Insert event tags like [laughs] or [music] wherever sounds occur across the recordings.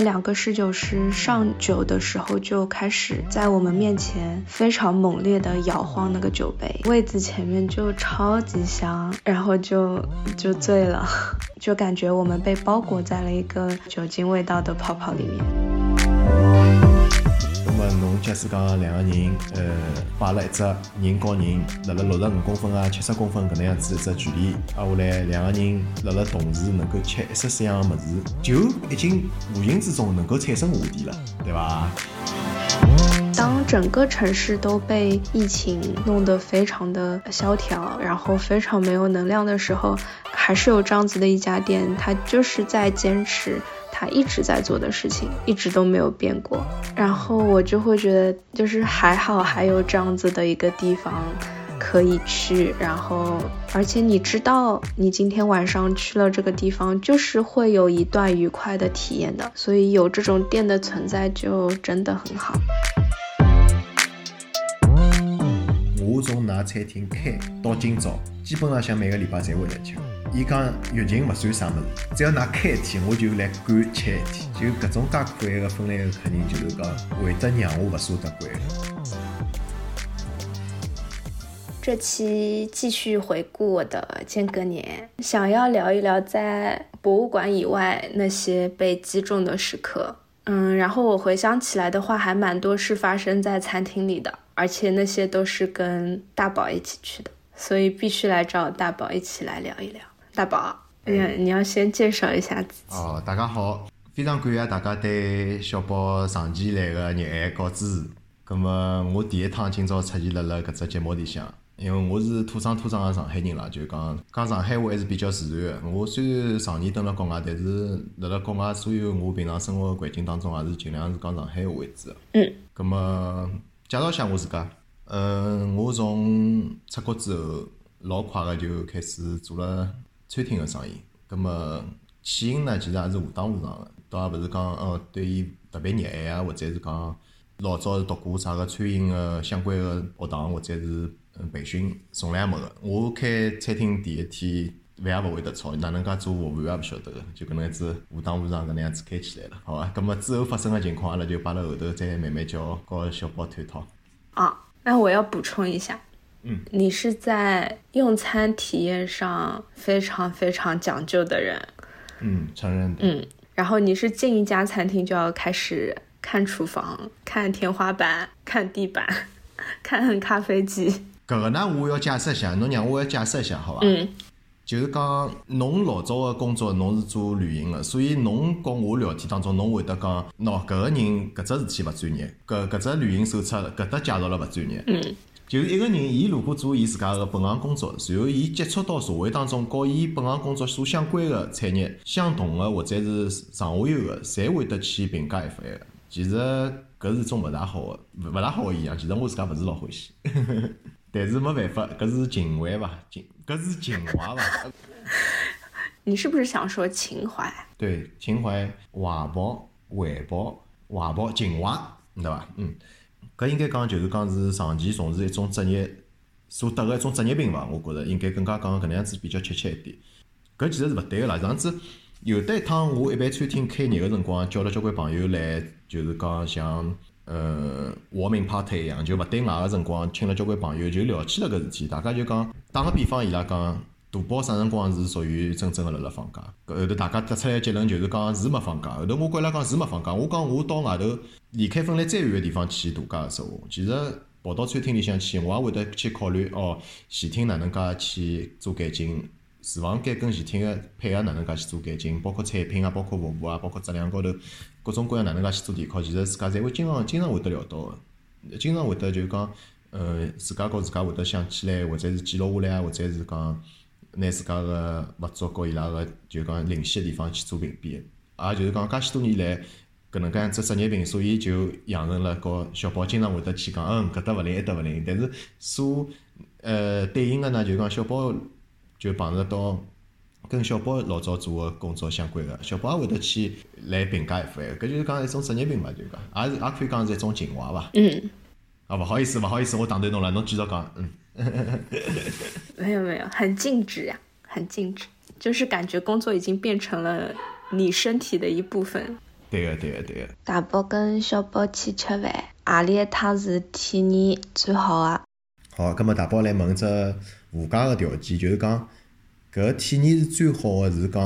两个侍酒师上酒的时候就开始在我们面前非常猛烈的摇晃那个酒杯，位子前面就超级香，然后就就醉了，[laughs] 就感觉我们被包裹在了一个酒精味道的泡泡里面。假使讲两个人，呃，摆了一只人和人辣辣六十五公分啊、七十公分搿能样子一只距离，挨下来两个人辣辣同时能够吃一式四样的物事，就已经无形之中能够产生话题了，对吧？当整个城市都被疫情弄得非常的萧条，然后非常没有能量的时候，还是有这样子的一家店，它就是在坚持。他一直在做的事情，一直都没有变过。然后我就会觉得，就是还好还有这样子的一个地方可以去。然后，而且你知道，你今天晚上去了这个地方，就是会有一段愉快的体验的。所以有这种店的存在，就真的很好。我从那餐厅开到今朝，基本上想每个礼拜才会来吃。伊讲疫情勿算啥物事，只要㑚开一天，我就来管吃一天。就搿种介可爱个芬兰个客人，就是讲会得让我勿舍得关。这期继续回顾我的间隔年，想要聊一聊在博物馆以外那些被击中的时刻。嗯，然后我回想起来的话，还蛮多是发生在餐厅里的，而且那些都是跟大宝一起去的，所以必须来找大宝一起来聊一聊。大宝，哎呀，你要先介绍一下自己。哦，大家好，非常感谢大家对小宝长期以来的热爱和支持。葛么，我第一趟今朝出现辣辣搿只节目里向，因为我是土生土长的上海人啦，就讲讲上海话还是比较自然的。我虽然常年蹲辣国外，但是辣辣国外所有我平常生活环境当中，也是尽量是讲上海话为主的。嗯。葛么，介绍一下我自家。嗯，我从出国之后，老快个就开始做了。餐厅个生意，葛么起因呢，其实也是误打误撞个，倒也勿是讲哦对伊特别热爱啊，或者是讲老早是读过啥个餐饮个相关个学堂，或者是嗯培训，从来没个。我开餐厅第一天饭也勿会得炒，哪能介做服务员也勿晓得个，就搿能样子误打误撞搿能样子开起来了，好伐？葛么之后发生个情况，阿拉就摆辣后头再慢慢叫和小宝探讨。啊，那我要补充一下。嗯，你是在用餐体验上非常非常讲究的人。嗯，承认。嗯，然后你是进一家餐厅就要开始看厨房、看天花板、看地板、[laughs] 看咖啡机。搿个呢，我要解释一下，侬让我要解释一下，好伐？嗯。就是讲，侬老早个工作，侬是做旅行个，所以侬跟我聊天当中，侬会得讲，喏，搿个人搿只事体勿专业，搿搿只旅行手册搿搭介绍了勿专业。嗯。就是一个人，伊如果做伊自家个本行工作，然后伊接触到社会当中和伊本行工作所相关个产业相同个或者是上下游个，侪会得去评价一番个。其实搿是种勿大好个，勿大好个现象。其实我自家勿是老欢喜，但是没办法，搿是情怀伐？情搿是情怀伐？你是不是想说情怀？对，情怀、怀抱、怀抱、怀抱、情怀，对伐？嗯。搿应该讲就是讲是长期从事一种职业所得个一种职业病伐？我觉着应该更加讲搿能样子比较确切一点。搿其实是勿对个啦。上次有得一趟，我一般餐厅开业个辰光，叫了交关朋友来，就是讲像呃活明 party 一样，就勿对外个辰光，请了交关朋友，就聊起了搿事体。大家就讲打个比方，伊拉讲大宝啥辰光是属于真正个辣辣放假？搿后头大家得出来结论就是讲是没放假。后头我跟伊拉讲是没放假。我讲我到外头。离开分来再远个地方去度假个时候，其实跑到餐厅里向去，我也会得去考虑哦，前厅哪能介去做改进，厨房间跟前厅个配合哪能介去做改进，包括产品啊，包括服务啊，包括质量高头各种各样哪能介去做提高，其实自家侪会经常经常会得聊到个，经常会得就是讲，呃，自家告自家会得想起来，或者是记录下来啊，或者是讲拿自家个合作和伊拉个就讲灵犀个地方去做评比，也就是讲介许多年来。搿能介样子职业病，所以就养成了和小宝经常会得去讲，嗯，搿搭勿灵，埃搭勿灵。但是所呃对应个呢，就讲小宝就碰着到跟小宝老早做个工作相关个，小宝也会得去来评价一番。搿就是讲一种职业病嘛，就讲，也是也可以讲是一种情怀伐。嗯。啊，勿好意思，勿好意思，我打断侬了，侬继续讲。嗯。[laughs] 没有没有，很静止呀，很静止，就是感觉工作已经变成了你身体的一部分。对个对个对个。大宝跟小宝去吃饭，何里一趟是体验最好的？好，葛末大宝来问只附加个条件，就是讲搿体验是最好个，是讲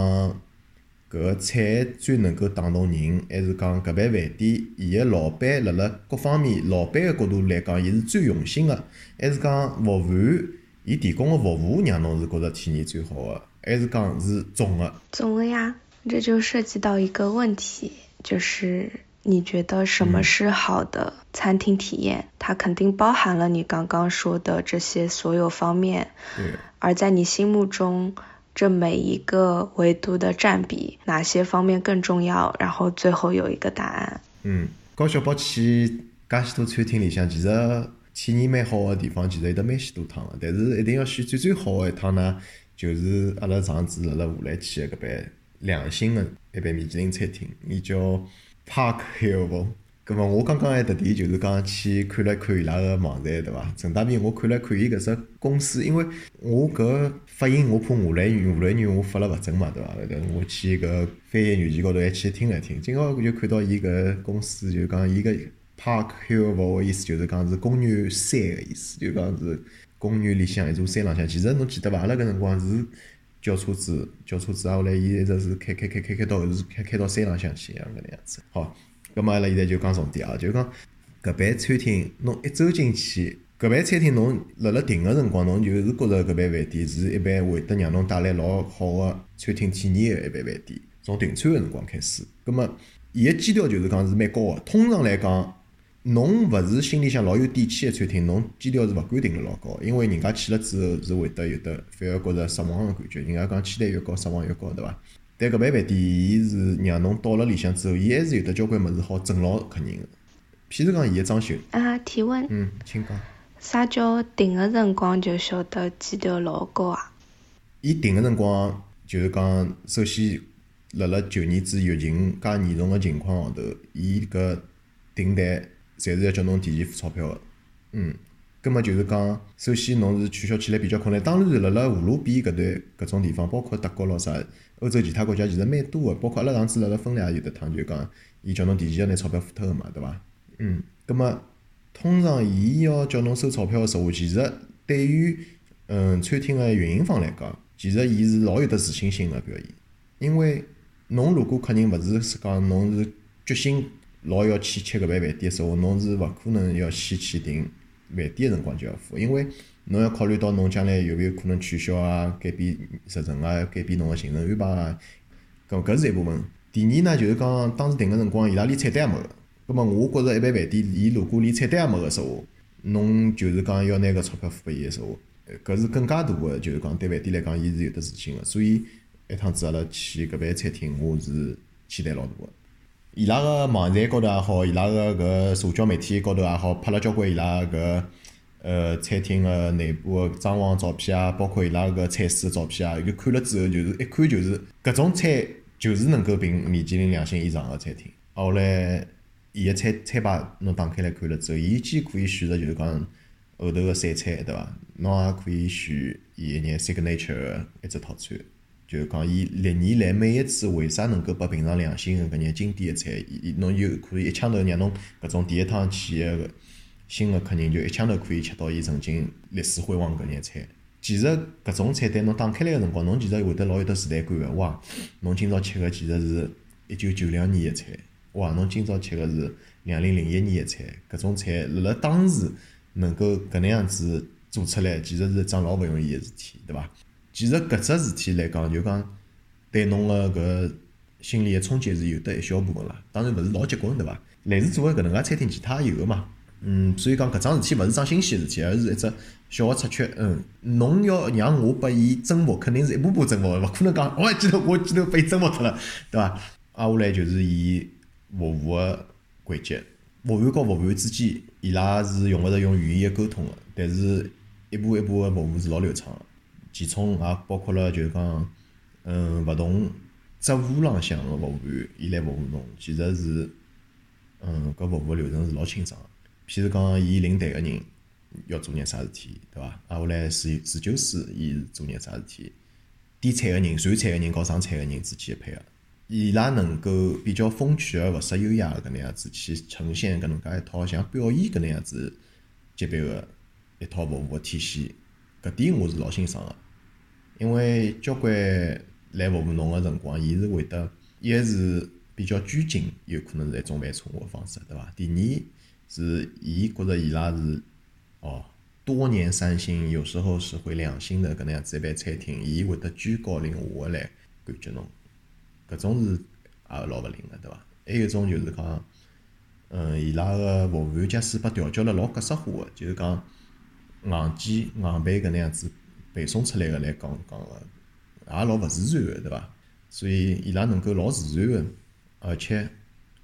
搿个菜最能够打动人，还是讲搿爿饭店伊个老板辣辣各方面，老板个角度来讲，伊是最用心个，还是讲服务员伊提供个服务让侬是觉着体验最好个，还是讲是总个？总个呀，这就涉及到一个问题，就是你觉得什么是好的餐厅体验？它肯定包含了你刚刚说的这些所有方面，而在你心目中，这每一个维度的占比，哪些方面更重要？然后最后有一个答案。嗯，高小宝去介许多餐厅里向，其实体验蛮好个地方，其实有得蛮许多趟个。但是一定要选最最好个一趟呢，就是阿拉上次辣辣荷兰去个搿爿良心个一爿米其林餐厅，伊叫 Park Hill。葛末我刚刚还特地就是讲去看了看伊拉个网站，对伐？顺带便我看了看伊搿只公司，因为我搿发音我怕荷兰语，荷兰语我发了勿准嘛，对伐？搿我去搿翻译软件高头还去听了听，正好就看到伊搿公司就讲伊个 Park Hill 个意思就是讲是公园山个意思，就讲是公园里向一座山浪向。其实侬记得伐？阿拉搿辰光是叫车子，叫车子，后来伊一直是开开开开开到后是开开到山浪向去一样搿能样子。好。葛末阿拉现在就讲重点啊，就讲搿爿餐厅，侬一走进去，搿爿餐厅侬辣辣订个辰光，侬就是觉着搿爿饭店是一般会得让侬带来老好个餐厅体验个一爿饭店。从订餐个辰光开始，葛末伊个基调就是讲是蛮高个。通常来讲，侬勿是心里向老有底气个餐厅，侬基调是勿敢定了老高，因为人家去了之后是会得有得反而觉着失望个感觉。人家讲期待越高，失望越高，对伐？但搿爿饭店，伊是让侬到了里向之后，伊还是有得交关物事好整牢客人个。譬如讲，伊个装修。啊，提问。嗯，请讲。啥叫订个辰光就晓得基调老高啊？伊订个辰光就是讲，首先辣辣旧年子疫情介严重个情况下头，伊搿订单侪是要叫侬提前付钞票个。嗯。葛末就是讲，首先侬是取消起来比较困难。当然，辣辣荷鲁比搿段搿种地方，包括德国咾啥，欧洲其他国家其实蛮多个。包括阿拉上次辣辣芬兰也有得趟，就讲伊叫侬提前要拿钞票付脱个嘛，对伐？嗯。葛末通常伊要叫侬收钞票个实话，其实对于嗯餐厅个运营方来讲，其实伊是老有得自信心个表现。因为侬如果客人勿是讲侬是决心老要去吃搿爿饭店个话，侬是勿可能要先去订。饭店个辰光就要付，因为侬要考虑到侬将来有勿有可能取消啊、改变日程啊、改变侬个行程安排啊，搿搿是一部分。第二呢，就是讲当时订个辰光，伊拉连菜单也没个。葛末我觉着一般饭店，伊如果连菜单也没个说话，侬就是讲要拿搿钞票付拨伊个说话，搿是更加大个，就是讲对饭店来讲，伊是有得自信个。所以一趟子阿拉去搿爿餐厅，我是期待老大个。伊拉个网站高头也好，伊拉个搿社交媒体高头也好，拍了交关伊拉搿呃餐厅个内部个装潢照片啊，包括伊拉搿菜式个照片啊，就看了之后就是一看就是搿种菜就是能够评米其林两星以上个餐厅。后来伊个餐餐牌侬打开来看了之后，伊既可以选择就是讲后头个散菜对伐？侬也可以选伊一眼 signature 个一只套餐。就是讲，伊历年来每一次为啥能够拨评上良心个搿眼经典个菜，伊伊侬就可以一枪头让侬搿种第一趟去个新个客人就一枪头可以吃到伊曾经历史辉煌搿眼菜。其实搿种菜单侬打开来个辰光，侬其实会得老有得时代感个。哇，侬今朝吃个其实是一九九两年个菜，哇，侬今朝吃个是两零零一年个菜。搿种菜辣辣当时能够搿能样子做出来，其实是一桩老勿容易个事体，对伐？其实搿只事体来讲，就讲对侬个搿心理个冲击是有得一小部分了。当然勿是老结棍，对伐？类似做个搿能介餐厅，其他也有个嘛。嗯，所以讲搿桩事体勿是桩新鲜事体，而是一只小个插曲。嗯，侬要让我拨伊征服，肯定是一步步征服个，勿可能讲我一记头我一记头被征服脱了，对伐？挨下来就是伊服务个环节，服务员和服务员之间，伊拉是用勿着用语言个沟通个，但是一步一步个服务是老流畅个。其中也包括了，就是讲，嗯，勿同职务浪向个服务员，伊来服务侬，其实是，嗯，搿服务流程是老清爽个。譬如讲，伊领队个人要做眼啥事体，对伐？挨下来侍侍酒师，伊是做眼啥事体？点菜个人、传菜个人和上菜个人之间个配合，伊拉能够比较风趣而勿失优雅个搿能样子去呈现搿能介一套像表演搿能样子级别个一套服务个体系，搿点我是老欣赏个。因为交关来服务侬个辰光，伊是会得一是比较拘谨，有可能是一种蛮错误个方式，对伐？第二是伊觉着伊拉是哦。多年三星，有时候是会两星的搿能样子一爿餐厅，伊会得居高临下个来感觉侬，搿种是也老勿灵个，对伐？还有一种就是讲，嗯，伊拉个服务员假使被调教了老格式化个，就是讲硬件硬背搿能样子背诵出来个来讲讲个，也老勿自然个，对伐？所以伊拉能够老自然个，而且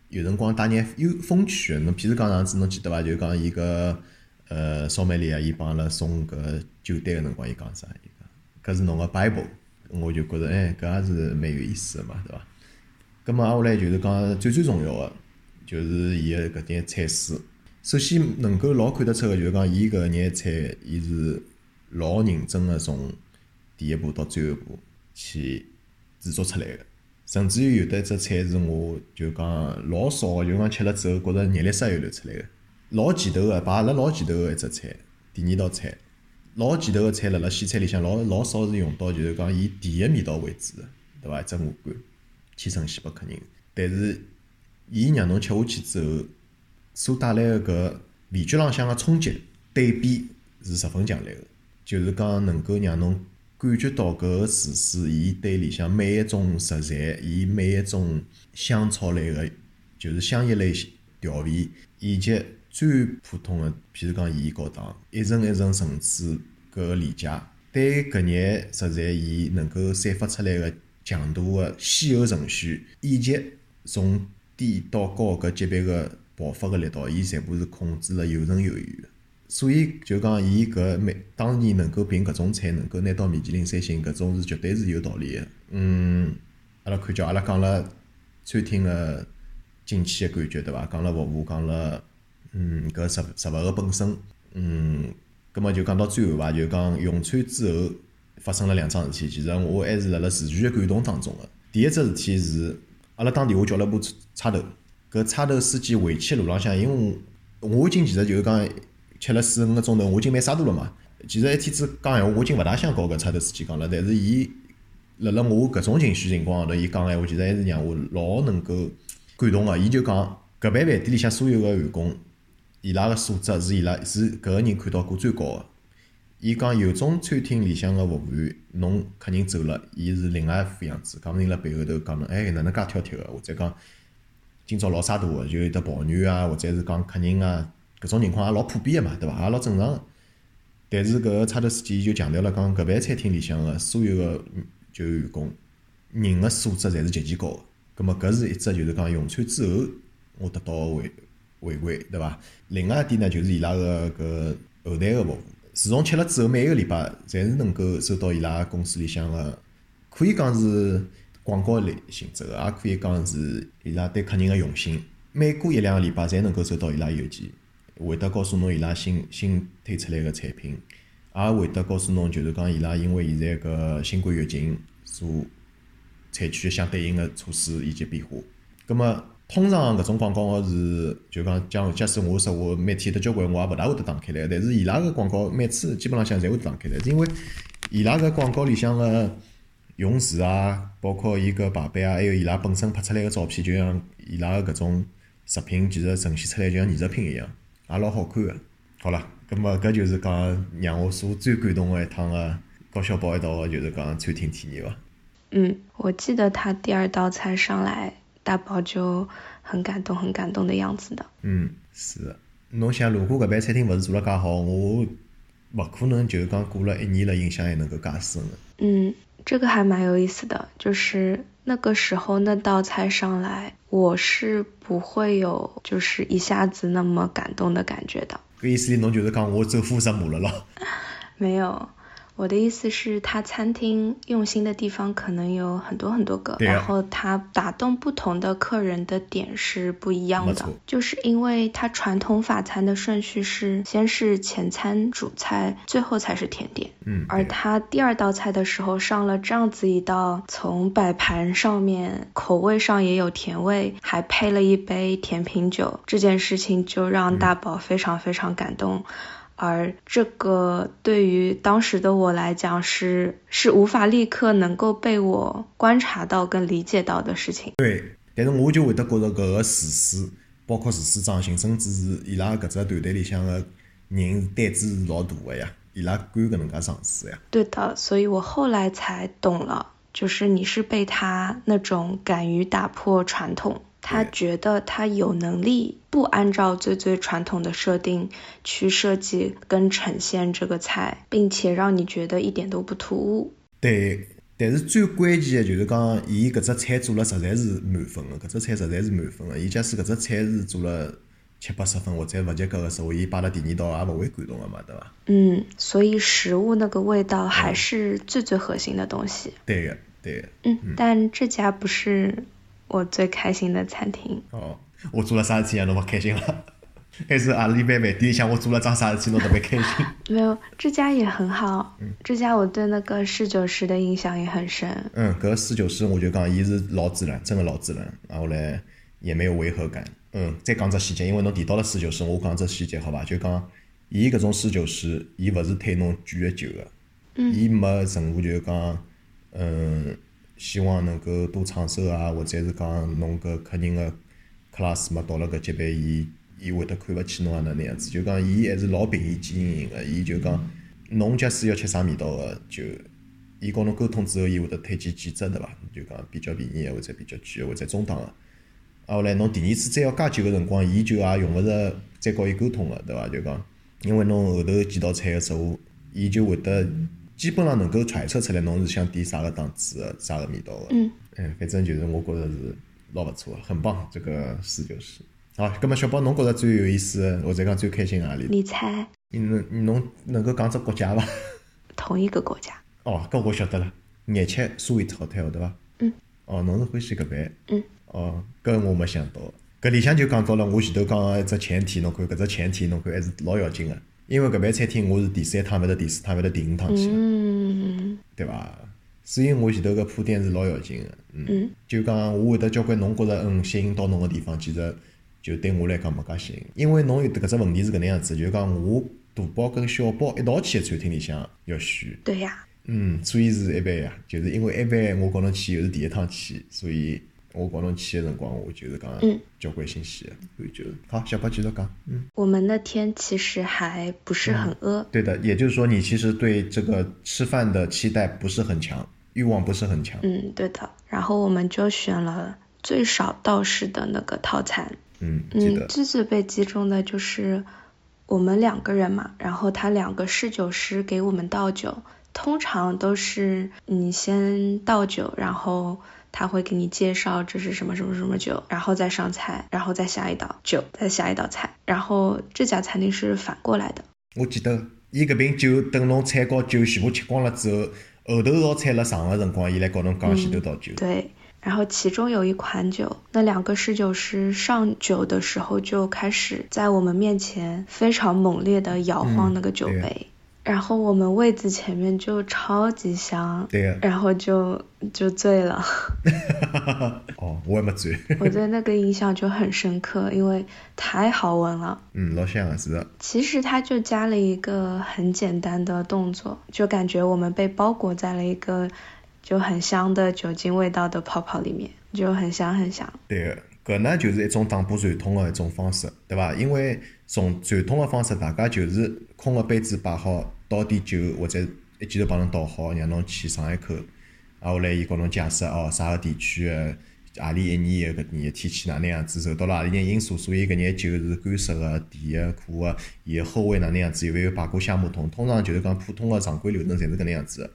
有辰光带眼有风趣个，侬譬如讲上次侬记得伐？就讲伊个。呃，扫麦里啊，伊帮阿拉送搿酒单个辰光，伊讲啥？伊讲搿是侬个 Bible，我就觉着哎，搿也是蛮有意思个嘛，对伐？葛末挨下来就是讲最最重要个，就是伊个搿点菜式。首先能够老看得出个，就是讲伊搿眼菜，伊是老认真个从第一步到最后一步去制作出来个。甚至于有得一只菜是我就讲老少个，就讲吃了之后觉着眼泪水又流出来个。老前头个，排辣老前头个一只菜，第二道菜，老前头个菜辣辣西餐里向老老少是用到，就是讲以第一味道为主个，对伐？一只鹅肝，去呈现拨客人。但是，伊让侬吃下去之后，所带来个搿味觉浪向个冲击对比是十分强烈个，就是讲能够让侬感觉到搿个厨师伊对里向每一种食材，伊每一种香草类个，就是香叶类调味，以及最普通个，譬如讲盐高糖，一层一层层次搿个理解，对搿眼食材伊能够散发出来个强度个先后顺序，以及从低到高搿级别个爆发个力道，伊全部是控制了有程有余个。所以就讲伊搿每当年能够凭搿种菜能够拿到米其林三星，搿种是绝对是有道理个。嗯，阿拉看叫阿拉讲了餐厅个进去个感觉，对伐？讲了服务，讲了。嗯，搿食食物个本身，嗯，葛末就讲到最后伐，就讲用餐之后发生了两桩事体，其实我还是辣辣持续个感动当中个。第一只事体是，阿拉打电话叫了部差头，搿差头司机回去路浪向，因为我我已经其实就是讲吃了四五个钟头，我已经蛮沙度了嘛。其实一天子讲闲话，我已经勿大想搞搿差头司机讲了，但是伊辣辣我搿种情绪情况下头，伊讲闲话，其实还是让我老能够感动个。伊就讲搿爿饭店里向所有个员工。伊拉个素质是伊拉是搿个人看到过最高个。伊讲有种餐厅里向个服务员，侬客人走了，伊是另外一副样子，讲勿定辣背后头讲侬，哎，哪能介挑剔个？或者讲今朝老沙大个，就有得抱怨啊，或者是讲客人啊，搿种情况也老普遍个嘛，对伐？也老正常个。但是搿个差头司机就强调了，讲搿爿餐厅里向个所有个就员工人个素质侪是极其高个。葛末搿是一只就是讲用餐之后我得到个回回馈，对伐？另外一点呢，就是伊拉个搿后台个服务。自从吃了之后，每一个礼拜侪是能够收到伊拉公司里向个，可以讲是广告类性质个，也可以讲是伊拉对客人个用心。每过一两个礼拜，侪能够收到伊拉邮件，会得告诉侬伊拉新新推出来个产品，也会得告诉侬就是讲伊拉因为现在搿新冠疫情所采取相对应个措施以及变化。葛末通常搿种广告是就讲讲，假使我说我每天得交关，我也勿大会得打开来。但是伊拉个广告每次基本浪向侪会打开来，是因为伊拉个广告里向个用词啊，包括伊个排版啊，还有伊拉本身拍出来个照片，就像伊拉个搿种食品，其实呈现出来就像艺术品一样，也老好看个。好了，葛末搿就是讲让我所最感动个一趟个高小宝一道个就是讲餐厅体验伐。嗯，我记得他第二道菜上来。大宝就很感动，很感动的样子的。嗯，是。侬想，如果搿爿餐厅勿是做了介好，我勿可能就讲过了一年了，印象还能够介深的。嗯，这个还蛮有意思的，就是那个时候那道菜上来，我是不会有就是一下子那么感动的感觉的。搿意思你，侬就是讲我走火入魔了咯？没有，我的意思是，他餐厅用心的地方可能有很多很多个，然后他打动不同的客人的点是不一样的，就是因为他传统法餐的顺序是先是前餐、主菜，最后才是甜点。嗯，而他第二道菜的时候上了这样子一道，从摆盘上面口味上也有甜味，还配了一杯甜品酒，这件事情就让大宝非常非常感动。而这个对于当时的我来讲是是无法立刻能够被我观察到跟理解到的事情。对，但是我就会得觉着搿个厨师，包括厨师张鑫，甚至是伊拉搿只团队里向个人胆子是老大个呀，伊拉敢搿能介尝试呀。对的，所以我后来才懂了，就是你是被他那种敢于打破传统，他觉得他有能力不按照最最传统的设定去设计跟呈现这个菜，并且让你觉得一点都不突兀。对，但是最关键的就是讲，伊搿只菜做了实在是满分个，搿只菜实在是满分个。伊假使搿只菜是做了七八十分或者勿及格的时候，伊摆辣第二道也勿会感动的嘛，对伐？嗯，所以食物那个味道还是最最核心的东西。对个，对个。嗯，但这家不是我最开心的餐厅。哦，我做了啥事体让侬勿开心了？[laughs] 还是阿里般饭店里向我做了桩啥事体侬特别开心？[laughs] 没有，这家也很好。这家我对那个侍酒师的印象也很深。嗯，搿个侍酒师我就讲，伊是老自然，真的老自然，然后嘞也没有违和感。嗯，再讲只细节，因为侬提到了侍酒师，我讲只细节好伐？就讲伊搿种侍酒师，伊勿是推侬贵个酒个，伊没任何就是讲，嗯，希望能够多创收啊，或者是讲侬搿客人个 class 嘛，到了搿级别，伊伊会得看勿起侬啊哪能样子？就讲伊还是老平易近人个，伊就讲侬假使要吃啥味道个就。伊跟侬沟通之后，伊会得推荐几只对伐？就讲比较便宜个，或者比较贵个，或者中档个。啊，后来侬第二次再要加酒个辰光，伊就也用勿着再告伊沟通个，对伐？就讲，因为侬后头几道菜个时候，伊就会得基本上能够揣测出来侬是想点啥个档次个、啥个味道个。嗯。哎，反正就是我觉着是老勿错个，很棒，这个侍酒师。好，葛末小宝侬觉着最有意思的，或者讲最开心个何里？你猜，你能你侬能够讲只国家伐？同一个国家？[laughs] 哦，搿我晓得了，热吃苏维特好对伐？嗯。哦，侬是欢喜搿爿？嗯。哦，搿我没想到，搿里向就讲到了我前头讲个一只前提，侬看搿只前提侬看还是老要紧个，因为搿爿餐厅我是第三趟，勿是第四趟，勿是第五趟去个，嗯对伐？所以我前头搿铺垫是老要紧个，嗯。嗯就讲我会得交关侬觉着嗯吸引到侬个地方，其实就对我来讲没介吸引，因为侬有搿只问题是搿能样子，就是讲我大包跟小包一道去个餐厅里向要选。对呀。嗯，所以是一般呀，就是因为一般我跟侬去又是第一趟去，所以我跟侬去的辰光，我就是讲嗯交关新鲜个，所以就好。小宝继续讲，嗯，我们那天其实还不是很饿，对的，也就是说你其实对这个吃饭的期待不是很强，欲望不是很强，嗯，对的。然后我们就选了最少道士的那个套餐。嗯，记嗯，得，最最被击中的就是我们两个人嘛，然后他两个侍酒师给我们倒酒，通常都是你先倒酒，然后他会给你介绍这是什么什么什么酒，然后再上菜，然后再下一道酒，再下一道菜。然后这家餐厅是反过来的，我记得伊搿瓶酒等侬菜和酒全部吃光了之后，后头道菜辣上的辰光，伊来告侬讲前头道酒，对。然后其中有一款酒，那两个侍酒师上酒的时候就开始在我们面前非常猛烈的摇晃嗯那个酒对杯，然后我们位子前面就超级香，对个，然后就就醉了。[laughs] 哦，我还没醉，我对那个印象就很深刻，因为太好闻了。嗯，老香了是的，其实它就加了一个很简单的动作，就感觉我们被包裹在了一个就很香的酒精味道的泡泡里面，就很香很香。对个，搿呢就是一种打破传统的一种方式，对伐？因为从传统的方式，大家就是空个杯子摆好，倒点酒或者一记头帮侬倒好，让侬去尝一口，啊后来伊告侬解释哦，啥个地区个。何里一年个搿年天气哪能样子，受到了何里眼因素，所以搿眼酒是干涩个、甜个、苦个，伊个后味哪能样子，有没有排过橡木桶？通常就是讲普通个常规流程侪是搿能样子个。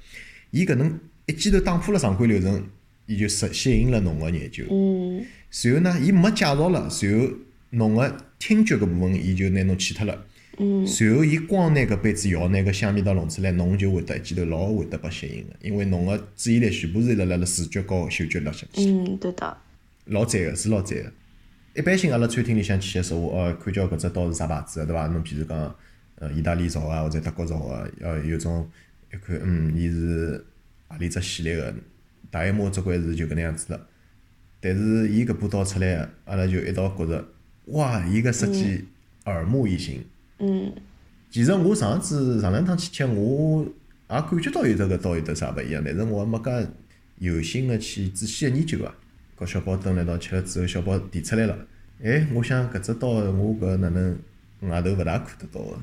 伊搿能一记头打破了常规流程，伊就吸吸引了侬个研究。嗯随后呢，伊没介绍了，随后侬个听觉搿部分，伊就拿侬去脱了。嗯随后伊光拿搿杯子摇，拿搿香味道弄出来，侬就会得一记头老会得被吸引个，因为侬个注意力全部是辣辣辣视觉高嗅觉辣下去，嗯，对的，老赞个，是老赞个。一般性阿拉餐厅里向去个时候，哦，看叫搿只刀是啥牌子个，对伐？侬譬如讲，呃，意大利造个或者德国造个，呃，有种一看，嗯，伊是何里只系列个，大一摸只关是就搿能样子了。但是伊搿把刀出来，阿拉就一道觉着，哇，伊搿设计耳目一新。嗯其实我上次上两趟去吃，我也感觉到有得搿刀有得啥勿一样，但是我也没介有心个去仔细个研究啊。搿小宝蹲辣一道吃了之后，小宝提出来了，哎，我想搿只刀我搿哪能外头勿大看得到个。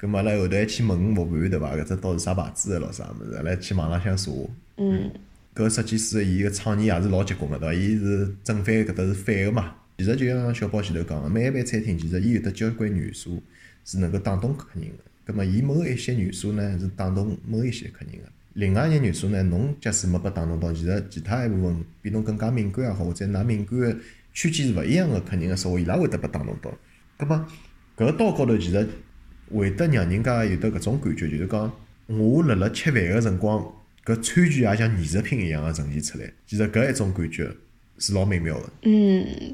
搿末阿拉后头还去问服务员对伐？搿只刀是啥牌子个咾啥物事？阿拉去网浪向查。嗯搿设计师伊个创意也是老结棍个，对伐？伊是正反搿搭是反个嘛。其实就像小宝前头讲个，每一爿餐厅其实伊有得交关元素是能够打动客人个。葛末伊某一些元素呢是打动某一些客人个。另外一些元素呢，侬假使没被打动到，其实其他一部分比侬更加敏感也好，或者㑚敏感个区间是勿一样个客人个时候，伊拉会得被打动到。葛末搿个刀高头其实会得让人家有得搿种感觉，就是讲我辣辣吃饭个辰光，搿餐具也像艺术品一样个呈现出来。其实搿一种感觉是老美妙个。嗯，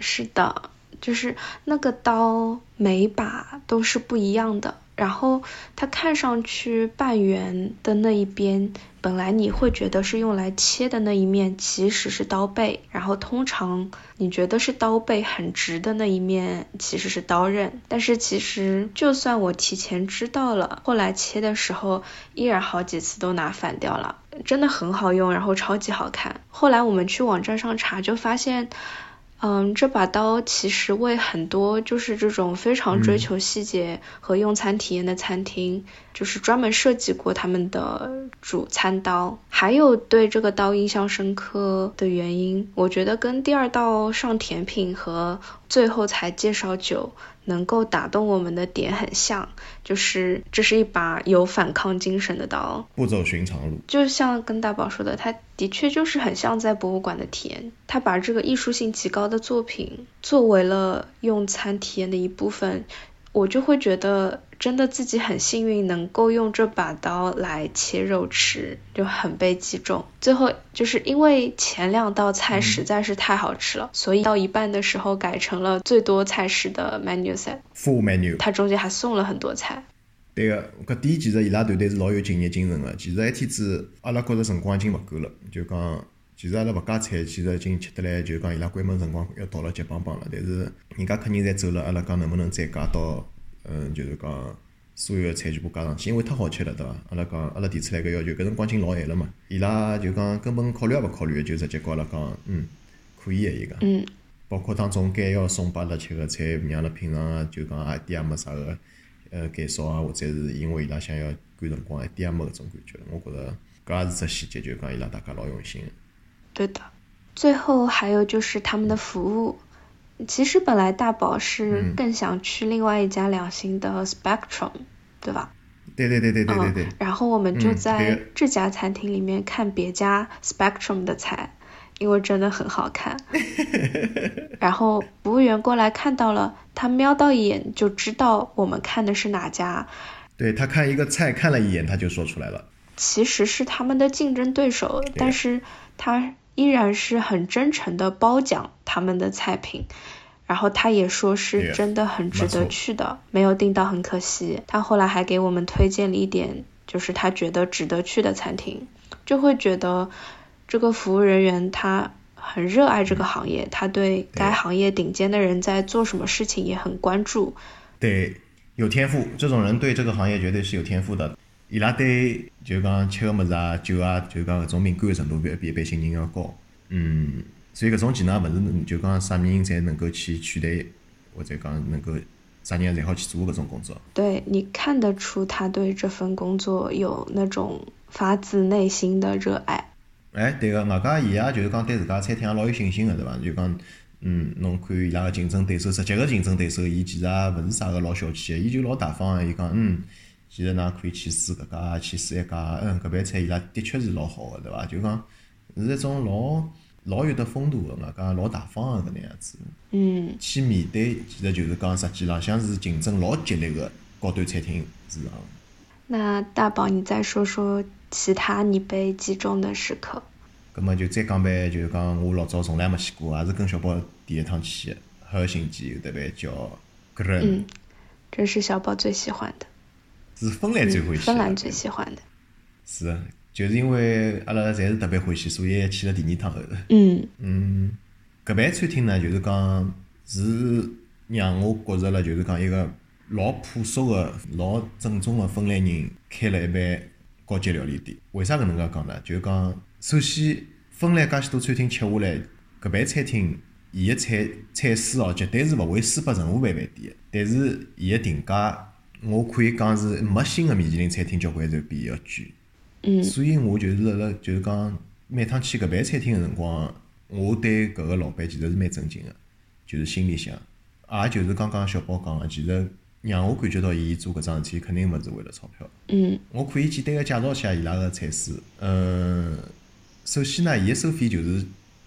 是的，就是那个刀每把都是不一样的，然后它看上去半圆的那一边，本来你会觉得是用来切的那一面，其实是刀背，然后通常你觉得是刀背很直的那一面，其实是刀刃。但是其实就算我提前知道了，后来切的时候依然好几次都拿反掉了，真的很好用，然后超级好看。后来我们去网站上查，就发现。嗯，这把刀其实为很多就是这种非常追求细节和用餐体验的餐厅，就是专门设计过他们的主餐刀。还有对这个刀印象深刻的原因，我觉得跟第二道上甜品和最后才介绍酒能够打动我们的点很像，就是这是一把有反抗精神的刀。不走寻常路。就像跟大宝说的，他的确就是很像在博物馆的体验。他把这个艺术性极高的作品作为了用餐体验的一部分，我就会觉得真的自己很幸运，能够用这把刀来切肉吃，就很被击中。最后就是因为前两道菜实在是太好吃了，所以到一半的时候改成了最多菜式的 menu set，Full menu。它中间还送了很多菜。对个，搿点其实伊拉团队是老有敬业精神个。其实一天子阿拉觉着辰光已经勿够了，就讲其实阿拉勿加菜，其实已经吃得来，就讲伊拉关门辰光要到了结帮帮了。但是人家客人侪走了，阿拉讲能不能再加到，嗯，就是讲所有个菜全部加上去，因为太好吃了，对伐？阿拉讲阿拉提出来个要求，搿辰光已经老晚了嘛，伊拉就讲根本考虑也勿考虑，就直接告阿拉讲，嗯，可以个伊讲。嗯，包括当中该要送拨阿拉吃个菜，让阿拉品尝啊，就讲一点也没啥个呃减少啊，或者是因为伊拉想要赶辰光，一点也没搿种感觉。我觉着搿也是只细节，就讲伊拉大家老用心个。对的，最后还有就是他们的服务。其实本来大宝是嗯更想去另外一家两星的 Spectrum，对吧？对对对对对对对嗯。，然后我们就在这家餐厅里面看别家 Spectrum 的菜，因为真的很好看。[laughs] 然后服务员过来看到了，他瞄到一眼就知道我们看的是哪家，对他看一个菜看了一眼，他就说出来了。其实是他们的竞争对手，但是他依然是很真诚的褒奖他们的菜品，然后他也说是真的很值得去的，没有订到很可惜。他后来还给我们推荐了一点，就是他觉得值得去的餐厅，就会觉得这个服务人员他很热爱这个行业，他对该行业顶尖的人在做什么事情也很关注。对，有天赋，这种人对这个行业绝对是有天赋的。伊拉对就讲吃个物事啊、酒啊，就讲搿种敏感个程度比比一般性人要高。嗯，所以搿种技能勿是就讲啥人才能够去取代，或者讲能够啥人侪好去做搿种工作。对你看得出他对这份工作有那种发自内心的热爱。哎，对个，外加伊也就是讲对自家餐厅也老有信心个，对伐？就讲，嗯，侬看伊拉个竞争对手，实际个竞争对手，伊其实也勿是啥个老小气个，伊就老大方个，伊讲，嗯，其实㑚可以去试搿家，去试一家，嗯，搿盘菜伊拉的确是老好个，对伐？就讲是一种老老有得风度个，外加老大方个搿能样子。嗯去面对，其实就是讲实际浪向是竞争老激烈个高端餐厅市场。那大宝，你再说说其他你被击中的时刻。葛末就再讲呗，就是讲我老早从来没去过，也是跟小宝第一趟去个，赫辛基有得爿叫 Gren，嗯，这是小宝最喜欢的，是芬兰最欢喜。芬兰最喜欢的。是个，就是因为阿拉侪是特别欢喜，所以去了第二趟后头。嗯嗯，搿爿餐厅呢，就是讲是让我觉着了，就是讲一个老朴素个、老正宗个芬兰人开了一爿高级料理店。为啥搿能介讲呢？就是讲，首先芬兰介许多餐厅吃下来，搿爿餐厅伊个菜菜式哦，绝对是勿会输拨任何饭饭店个。但是伊个定价，我可以讲是没新个米其林餐厅交关侪比伊要贵。嗯所以我就是辣辣就是讲每趟去搿爿餐厅个辰光，我对搿个老板其实是蛮尊敬个，就是心里向，也就是刚刚小宝讲个，其实让我感觉到伊做搿桩事体肯定勿是为了钞票。嗯我可以简单个介绍一下伊拉个菜式。嗯，首先呢，伊个收费就是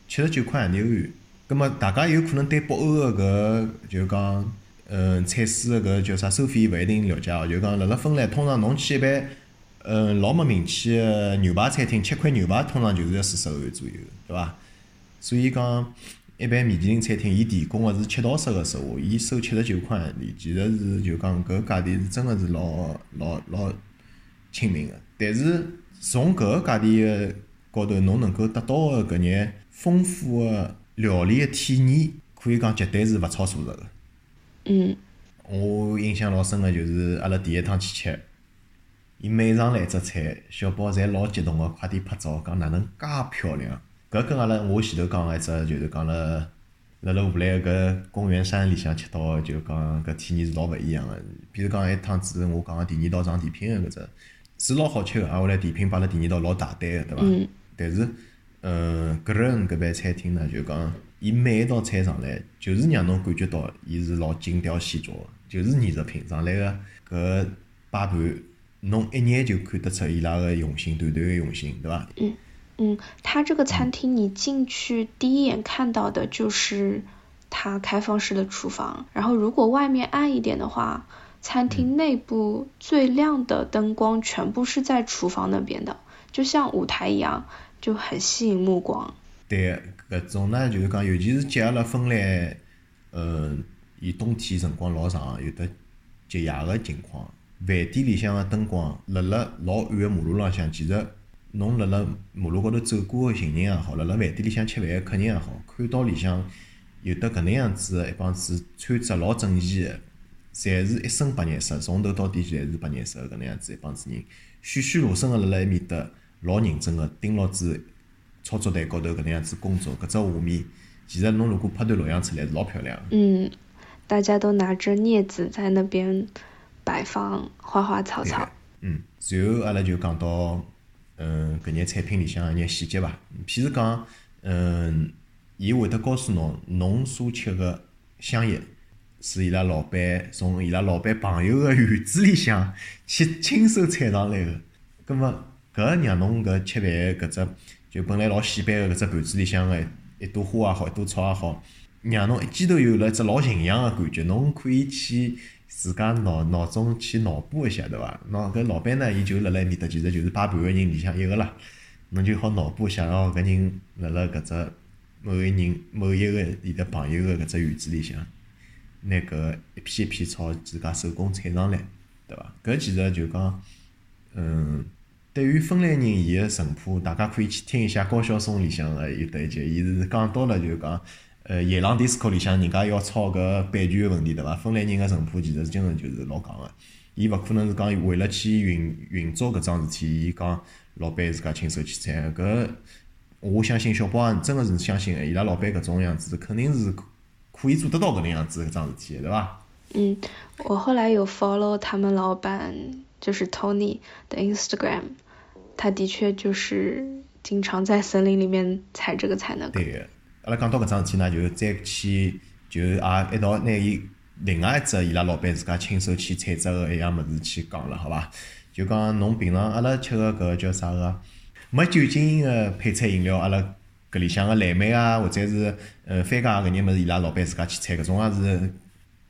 七十九块洋钿欧元。葛末大家有可能对北欧个搿就是讲，嗯，菜式个搿叫啥收费勿一定了解哦。就讲辣辣芬兰，通常侬去一般，嗯，老没名气个牛排餐厅吃块牛排，通常就是要四十欧元左右，对伐？所以讲，一般米其林餐厅伊提供个是七道式个食物，伊收七十九块洋钿，其实是就讲搿价钿是真个是老老老亲民个。但是从搿个价钿个高头，侬能够得到个搿眼丰富个料理个体验，可以讲绝对是勿超数值个。嗯我印象老深个就是阿拉第一趟去吃，伊每上来一只菜，小宝侪老激动个，快点拍照，讲哪能介漂亮。搿跟阿拉我前头讲个一只就是讲了，辣辣荷兰个搿公园山里向吃到个，就讲搿体验是老勿一样个。比如讲一趟子我讲个第二道上甜品个搿只，是老好吃个，挨下来甜品摆辣第二道老大胆个，对伐？嗯但是，嗯，格伦搿爿餐厅呢，就讲伊每一道菜上来，就是让侬感觉到伊是老精雕细琢个，就是艺术品上来个搿摆盘，侬一眼就看得出伊拉个用心，团队个用心，对伐？嗯，嗯，他这个餐厅你进去第一眼看到的就是它开放式的厨房，然后如果外面暗一点的话，餐厅内部最亮的灯光全部是在厨房那边的，就像舞台一样，就很吸引目光。对，搿种呢，就是讲，尤其是结合了芬兰，嗯，伊冬天辰光老长，有得极夜个情况。饭店里向个灯光，辣辣老暗个马路浪向，其实侬辣辣马路高头走过个行人也好，辣辣饭店里向吃饭个客人也好，看到里向有得搿能样子个一帮子穿着老整齐个，侪是一身白颜色，从头到底侪是白颜色个搿能样子一帮子人，栩栩如生个辣辣埃面搭，老认真个盯牢子操作台高头搿能样子工作，搿只画面，其实侬如果拍段录像出来是老漂亮个。嗯，大家都拿着镊子在那边摆放花花草草。嗯，随后阿拉就讲到，嗯，搿眼产品里向个一眼细节伐。譬如讲，嗯，伊会得告诉侬，侬所吃个香叶是伊拉老板从伊拉老板朋友个院子里向去亲手采上来个。葛末搿让侬搿吃饭搿只就本来老显摆个搿只盘子里向个一朵花也好，一朵草也好，让侬一记头有了一只老形象个感觉，侬可以去自家脑脑中去脑补一下，对伐？喏，搿老板呢，伊就辣辣埃面搭，其实就是摆盘个人里向一个啦，侬就好脑补一下，哦，搿人辣辣搿只某一人某一个伊的朋友个搿只园子里向，拿搿一片一片草自家手工采上来，对伐？搿其实就讲，嗯。对于芬兰人伊个神谱，大家可以去听一下高晓松里向个有得一集，伊是讲到了就是讲，呃，夜郎 disco 里向人家要炒搿版权个问题，对伐？芬兰人个神谱其实真个就是老戆个，伊勿可能是讲为了去运运作搿桩事体，伊讲老板自家亲手去采搿，我相信小宝也真个是相信个，伊拉老板搿种样子肯定是可以做得到搿能样子搿桩事体个，对伐？嗯，我后来有 follow 他们老板，就是 Tony 的 Instagram，他的确就是经常在森林里面采这个采那个。对个，阿拉讲到搿桩事体呢，就再去就也一道拿伊另外一只伊拉老板自家亲手去采摘个一样物事去讲了，好伐？就讲侬平常阿拉吃个搿叫啥个没酒精个配菜饮料，阿拉搿里向个蓝莓啊，或者是呃番茄搿眼物事，伊拉老板自家去采，搿种也是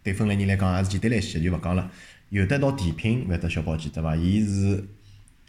对芬兰人来讲也是简单来些，就勿讲了。有得道甜品，勿晓得小宝记得伐？伊是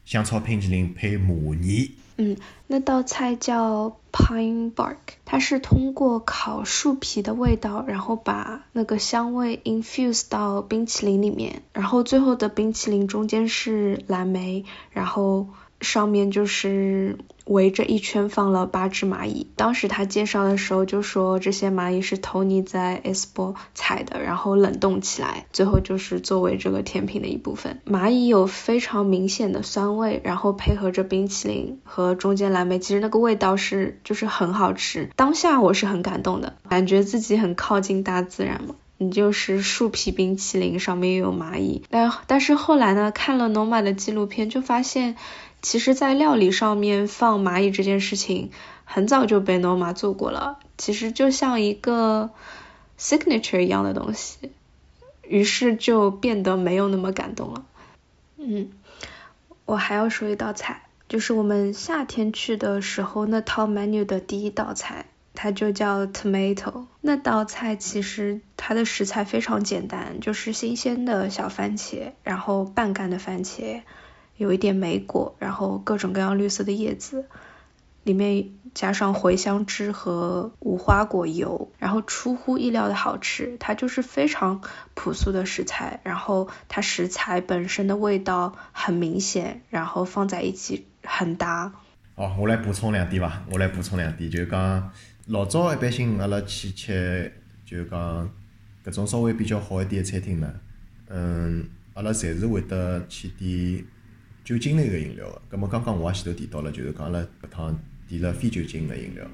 香草冰淇淋配马泥。嗯，那道菜叫 Pine Bark，它是通过烤树皮的味道，然后把那个香味 infuse 到冰淇淋里面，然后最后的冰淇淋中间是蓝莓，然后。上面就是围着一圈放了八只蚂蚁。当时他介绍的时候就说，这些蚂蚁是 Tony 在 S 波采的，然后冷冻起来，最后就是作为这个甜品的一部分。蚂蚁有非常明显的酸味，然后配合着冰淇淋和中间蓝莓，其实那个味道是就是很好吃。当下我是很感动的，感觉自己很靠近大自然嘛。你就是树皮冰淇淋，上面又有蚂蚁。但但是后来呢，看了 Noma 的纪录片，就发现。其实，在料理上面放蚂蚁这件事情，很早就被 Noma 做过了。其实就像一个 signature 一样的东西，于是就变得没有那么感动了。嗯，我还要说一道菜，就是我们夏天去的时候那套 menu 的第一道菜，它就叫 tomato。那道菜其实它的食材非常简单，就是新鲜的小番茄，然后半干的番茄。有一点莓果，然后各种各样绿色的叶子，里面加上茴香汁和无花果油，然后出乎意料的好吃。它就是非常朴素的食材，然后它食材本身的味道很明显，然后放在一起很搭。哦，我来补充两点吧，我来补充两点，就是讲老早一般性阿拉去吃，就是讲搿种稍微比较好一点的餐厅呢，嗯，阿拉侪是会得去点。酒精类个饮料个，葛末刚刚我也前头提到了，就是讲阿拉搿趟点了非酒精个饮料。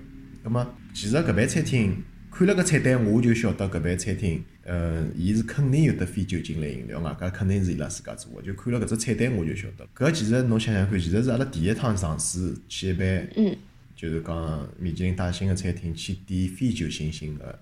葛末其实搿爿餐厅看了搿菜单，我就晓得搿爿餐厅，呃，伊是肯定有得非酒精类饮料，外加肯定是伊拉自家做个。就看了搿只菜单，我就晓得。搿其实侬想想看，其实是阿拉第一趟尝试去一爿，就是讲米其林大星个餐厅去点非酒精性个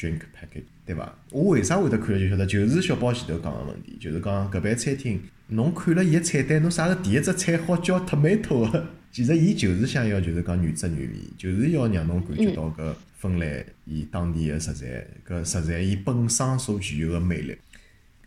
drink package，对伐？我为啥会得看了就晓得，就是小宝前头讲个问题，就是讲搿爿餐厅。侬看了伊个菜单，侬啥个第一只菜好叫 tomato 个？其实伊就是想要，就是讲原汁原味，就是要让侬感觉到搿芬兰伊当地个食材，搿食材伊本身所具有个魅力。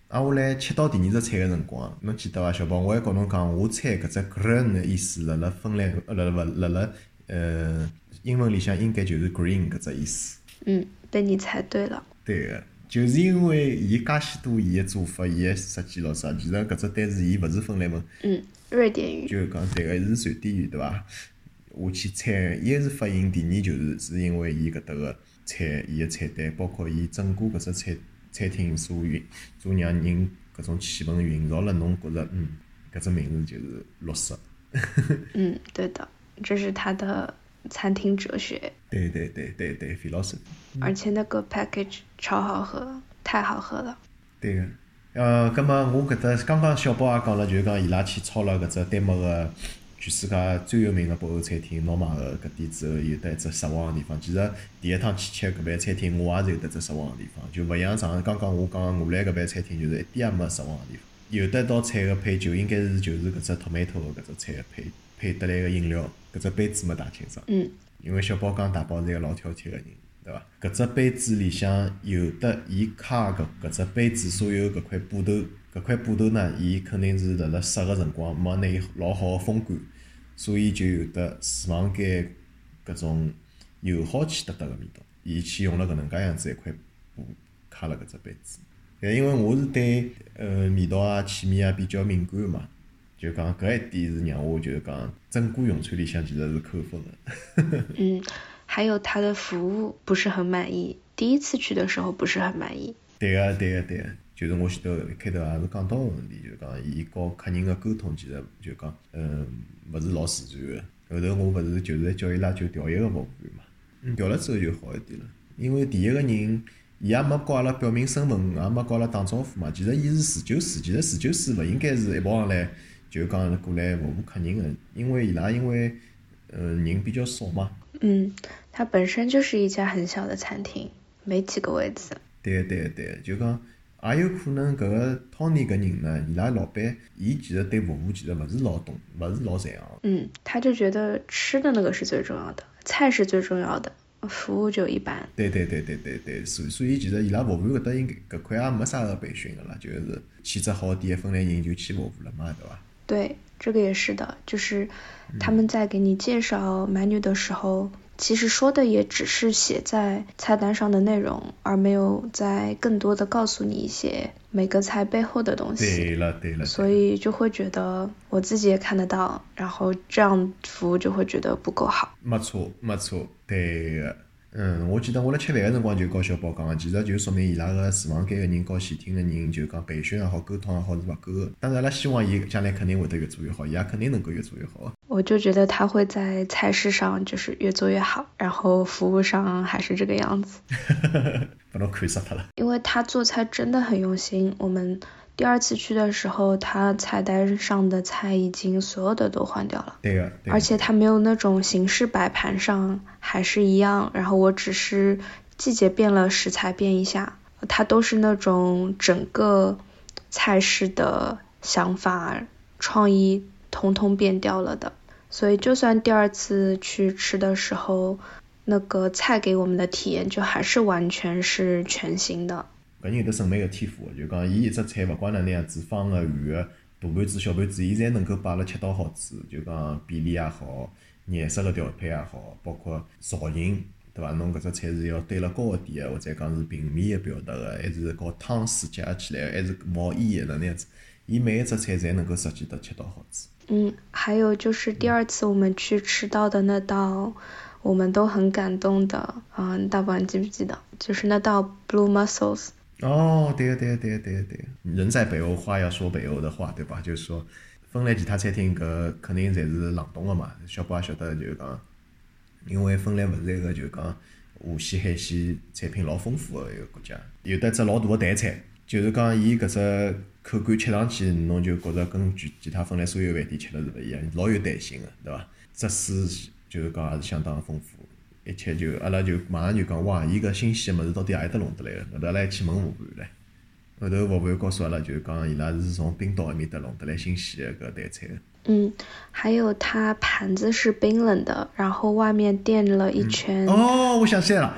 啊，我来吃到第二只菜个辰光，侬记得伐，小宝？我还告侬讲，我猜搿只 green 个意思，辣辣芬兰，呃，辣辣辣辣呃英文里向应该就是 green 搿只意思。嗯，被你猜对了。对个。就是因为伊介许多伊个做法，伊个设计咯啥，其实搿只单词伊勿是芬兰文。嗯，瑞典语。就讲对个是瑞典语对伐？我去猜，一是发音，第二就是是因为伊搿搭个菜，伊个菜单，包括伊整个搿只餐餐厅所运，所让人搿种气氛营造了，侬觉着嗯，搿只名字就是绿色。[laughs] 嗯，对的，这是它的。餐厅哲学，对对对对对，费老师。而且那个 package 超好喝，太好喝了。对个，呃，葛末我搿搭刚刚小宝也讲了，就是讲伊拉去抄了搿只丹麦个全世界最有名个北欧餐厅 Norma 个搿点之后，有得一只失望个地方。其实第一趟去吃搿爿餐厅，我也是有得只失望个地方，就勿像上刚刚我讲我来搿爿餐厅，就是一点也没失望个地方。有得道菜个配酒，应该是就是搿只 tomato 个搿只菜个配。配得来个饮料，搿只杯子没打清爽。嗯。因为小宝讲大宝是一个老挑剔个人，对伐？搿只杯子里向有的伊卡搿搿只杯子所有搿块布头，搿块布头呢，伊肯定是辣辣湿个辰光没拿伊老好个风干，所以就有得厨房间搿种油耗气得得个味道。伊去用了搿能介样子一块布卡了搿只杯子。但因为我是对呃味道啊、气味啊比较敏感嘛。就讲搿一点是让我就是讲整个用餐里向其实是扣分的。[laughs] 嗯，还有他的服务不是很满意，第一次去的时候不是很满意。对个，对个，对个，就是我前头开头也是讲到个问题，就讲伊和客人个沟通其实就讲，嗯，勿是老自然个。后头我勿是就是叫伊拉就调一个服务员嘛，调了之后就好一点了。因为第一个人，伊也没告阿拉表明身份，也没告阿拉打招呼嘛。其实伊是侍酒师，其实侍酒师勿应该是一跑上来。就讲过来服务客人个，因为伊拉因为，呃，人比较少嘛。嗯，它本身就是一家很小的餐厅，没几个位置。对对对，就讲也有可能搿个 Tony 搿人呢，伊拉老板，伊其实对服务其实勿是老懂，勿是老在行。嗯，他就觉得吃的那个是最重要的，菜是最重要的，服务就一般。对对对对对对，所所以其实伊拉服务搿搭应该搿块也没啥个培训个啦，就是气质好点芬兰人就去服务了嘛，对伐？对，这个也是的，就是他们在给你介绍美女的时候。其实说的也只是写在菜单上的内容，而没有在更多的告诉你一些每个菜背后的东西。对了对了。所以就会觉得我自己也看得到，然后这样服务就会觉得不够好。没错没错，对个。嗯，我记得我辣吃饭个辰光就告小宝讲个，其实就说明伊拉个厨房间个人和前厅个人就讲培训也好，沟通也好是勿够个。当然，阿拉希望伊将来肯定会得越做越好，伊也肯定能够越做越好。我就觉得他会在菜式上就是越做越好，然后服务上还是这个样子。[laughs] 把侬看死他了。因为他做菜真的很用心，我们。第二次去的时候，他菜单上的菜已经所有的都换掉了。对而且他没有那种形式摆盘上还是一样，然后我只是季节变了，食材变一下，他都是那种整个菜式的想法、创意通通变掉了的。所以就算第二次去吃的时候，那个菜给我们的体验就还是完全是全新的。搿人有得审美个天赋，就讲伊一只菜勿管哪能样子，方个、圆个、大盘子、小盘子，伊侪能够摆了恰到好处。就讲比例也好，颜色个调配也好，包括造型，对伐？侬搿只菜是要堆了高一点个，或者讲是平面个表达个，还是搞汤水结合起来，还是冒烟个哪能样子？伊每一只菜侪能够设计得恰到好处。嗯，还有就是第二次我们去吃到的那道，我们都很感动的，嗯，大宝你记不记得？就是那道 blue mussels。哦，对个对个对个对个对个，人在北欧话要说北欧的话，对吧？就是说，芬兰其他餐厅搿肯定侪是冷冻个嘛。小宝也晓得，就是讲，因为芬兰勿是一个就是讲河鲜海鲜产品老丰富个一个国家，有得只老大个淡菜，就是讲伊搿只口感吃上去，侬就觉着跟其其他芬兰所有饭店吃了是勿一样，老有弹性个，对伐？汁水就是讲也是相当丰富。一切就阿拉就马上就讲哇，伊搿新鲜个物事到底何里搭弄得来个？后头阿拉去问服务员唻，后头服务员告诉阿拉就讲伊拉是从冰岛埃面搭弄得来新鲜个搿淡菜。嗯，还有它盘子是冰冷的，然后外面垫了一圈。哦，我想起来了，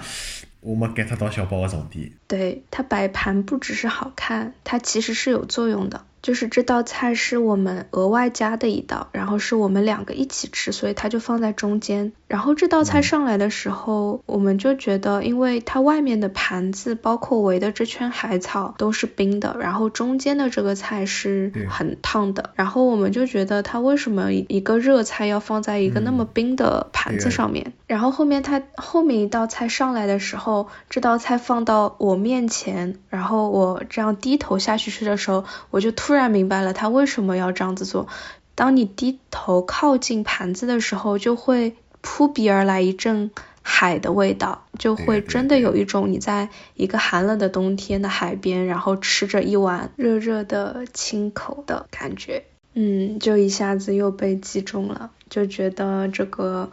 我没 get 到小宝个重点。对，它摆盘不只是好看，它其实是有作用的。就是这道菜是我们额外加的一道，然后是我们两个一起吃，所以它就放在中间。然后这道菜上来的时候，我们就觉得，因为它外面的盘子，包括围的这圈海草都是冰的，然后中间的这个菜是很烫的，然后我们就觉得它为什么一个热菜要放在一个那么冰的盘子上面？然后后面它后面一道菜上来的时候，这道菜放到我面前，然后我这样低头下去吃的时候，我就突。突然明白了他为什么要这样子做。当你低头靠近盘子的时候，就会扑鼻而来一阵海的味道，就会真的有一种你在一个寒冷的冬天的海边，然后吃着一碗热热的清口的感觉。嗯，就一下子又被击中了，就觉得这个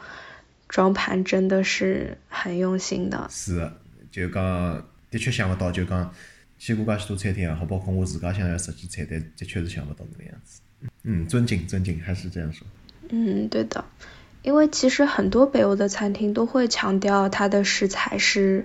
装盘真的是很用心的。是，就刚的确想不到，就刚。去过噶许多餐厅也好，包括我自家想要设计菜单，的确是想不到这个样子。嗯，尊敬尊敬，还是这样说。嗯，对的，因为其实很多北欧的餐厅都会强调它的食材是。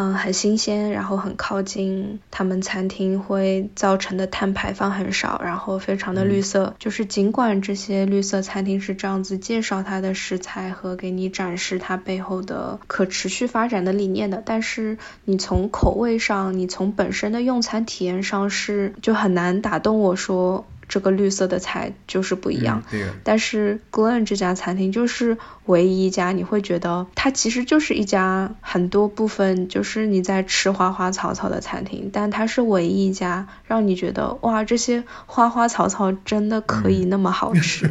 嗯，很新鲜，然后很靠近他们餐厅会造成的碳排放很少，然后非常的绿色。就是尽管这些绿色餐厅是这样子介绍它的食材和给你展示它背后的可持续发展的理念的，但是你从口味上，你从本身的用餐体验上是就很难打动我说。这个绿色的菜就是不一样，但是 Glen 这家餐厅就是唯一一家，你会觉得它其实就是一家很多部分就是你在吃花花草草的餐厅，但它是唯一一家让你觉得哇，这些花花草草真的可以那么好吃。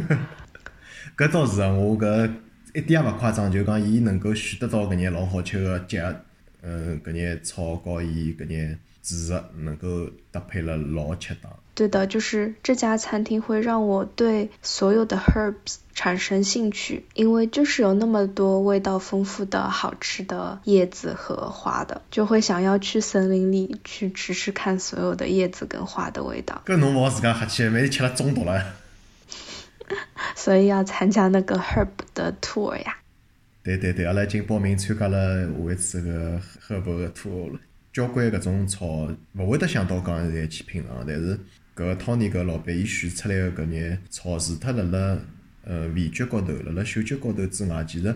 [laughs] 搿倒是啊，我搿一点也勿夸张，就讲伊能够选得到搿些老好吃的节，嗯，搿些草和伊搿些主食能够搭配了老恰当。对的，就是这家餐厅会让我对所有的 herbs 产生兴趣，因为就是有那么多味道丰富的好吃的叶子和花的，就会想要去森林里去吃吃看所有的叶子跟花的味道。搿侬勿好自家客气，万一吃了中毒了。[laughs] 所以要参加那个 herb 的 tour 呀。对对对，阿拉已经报名参加了下一次个 herb 的 tour 了。交关搿种草，勿会得想到讲现在去品尝，但是搿个 Tony 搿老板伊选出来个搿眼草，除脱辣辣呃味觉高头，辣辣嗅觉高头之外，其实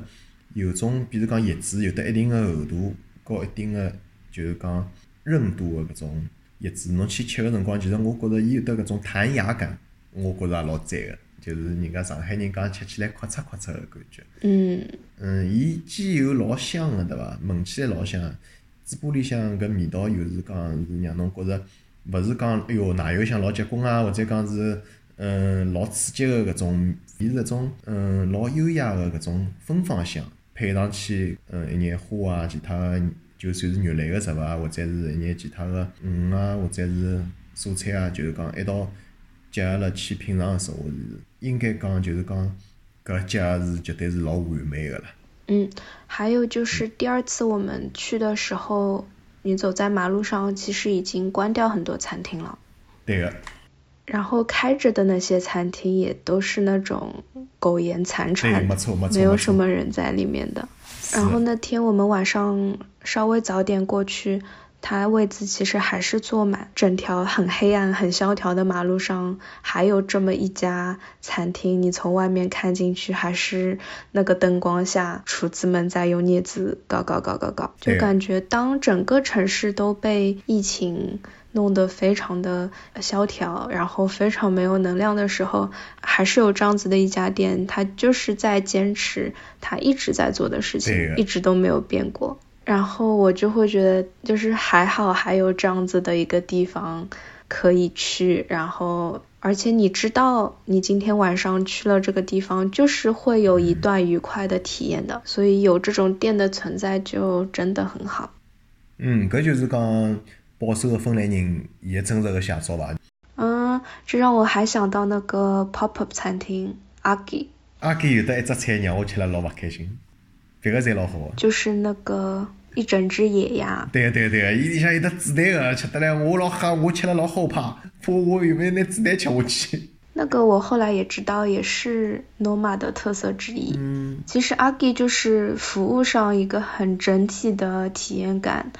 有种，比如讲叶子有得一定个厚度，和一定个就是讲韧度个搿种叶子，侬去吃个辰光，其实我觉着伊有得搿种弹牙感，我觉着也老赞个，就是人家上海人讲吃起来咔嚓咔嚓个感觉。嗯嗯，伊既有老香个对伐？闻起来老香，嘴巴里向搿味道又是讲是让侬觉着勿是讲哎哟奶油香老结棍啊，或者讲是嗯老刺激个搿种，伊是搿种嗯老优雅个搿种芬芳香，配上去嗯一眼花啊，其他个就算是肉类个食物啊，或者是一眼其他个鱼啊，或者是蔬菜啊，就是讲一道结合了去品尝个时候是应该讲就是讲搿结合是绝对是老完美个了。嗯，还有就是第二次我们去的时候，你走在马路上，其实已经关掉很多餐厅了。对的，然后开着的那些餐厅也都是那种苟延残，喘没，错没错，没有什么人在里面的。然后那天我们晚上稍微早点过去，它位置其实还是坐满，整条很黑暗、很萧条的马路上还有这么一家餐厅，你从外面看进去，还是那个灯光下，厨子们在用镊子搞搞搞搞搞，就感觉当整个城市都被疫情。弄得非常的萧条，然后非常没有能量的时候，还是有这样子的一家店，它就是在坚持它一直在做的事情一直都没有变过。然后我就会觉得，就是还好还有这样子的一个地方可以去，然后而且你知道你今天晚上去了这个地方，就是会有一段愉快的体验的，所以有这种店的存在就真的很好。嗯，搿就是讲保守的芬兰人伊个真实的写照吧。嗯，这让我还想到那个 pop up 餐厅阿吉，阿基有的一只菜让我吃了老勿开心，别个侪老好。就是那个一整只野鸭，对个对个对个，伊里向有得子弹个，吃得来我老吓，我吃了老后怕，怕我有没有拿子弹吃下去。那个我后来也知道，也是 Noma 的特色之一。嗯，其实阿基就是服务上一个很整体的体验感，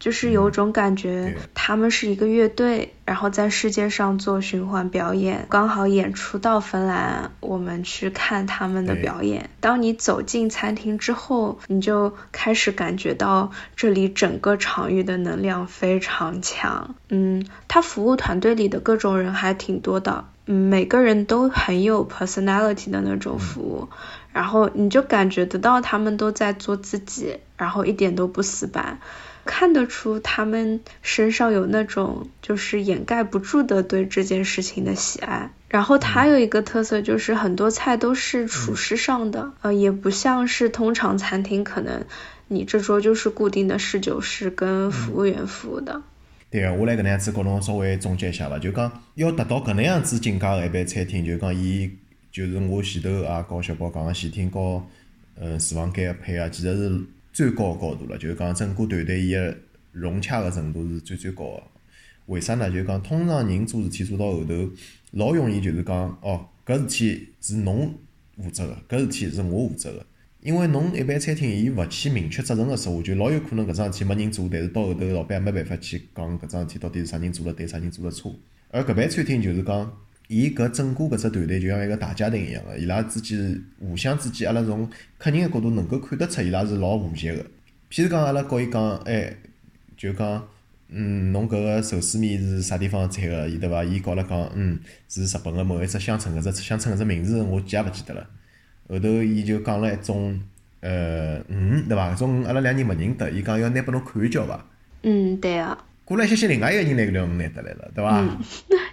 就是有种感觉他们是一个乐队，然后在世界上做循环表演，刚好演出到芬兰，我们去看他们的表演。当你走进餐厅之后，你就开始感觉到这里整个场域的能量非常强。嗯，他服务团队里的各种人还挺多的，嗯，每个人都很有 personality 的那种服务。然后你就感觉得到他们都在做自己，然后一点都不死板，看得出他们身上有那种就是掩盖不住的对这件事情的喜爱。然后它有一个特色就是很多菜都是厨师上的，呃，也不像是通常餐厅可能你这桌就是固定的侍酒师跟服务员服务的。对个，我来搿能样子跟侬稍微总结一下伐，就讲要达到搿能样子境界个一般餐厅，就讲伊就是我前头也告小宝讲个前厅和呃厨房间个配合，其实是最高个高度了，就是讲整个团队伊个融洽个程度是最最高个。为啥呢？就是讲通常人做事体做到后头，老容易就是讲哦，搿事体是侬负责个，搿事体是我负责个。因为侬一般餐厅伊勿去明确责任个时候，就老有可能搿桩事体没人做，但是到后头老板也没办法去讲搿桩事体到底是啥人做了对，啥人做了错。而搿爿餐厅就是讲，伊搿整个搿只团队就像一个大家庭一样个，伊拉之间互相之间，阿拉从客人个角度能够看得出伊拉是老和谐个。譬如讲，阿拉告伊讲，哎，就讲，嗯，侬搿个寿司面是啥地方产个，伊对伐？伊告阿拉讲，嗯，是日本个某一只乡村，搿只乡村搿只名字我记也勿记得了。后头伊就讲了一种，呃，鱼对伐？搿种鱼阿拉两人勿认得，伊讲要拿拨侬看一叫伐？嗯，对啊，过来歇歇，另外一个人拿搿条鱼拿得来了，对伐？嗯，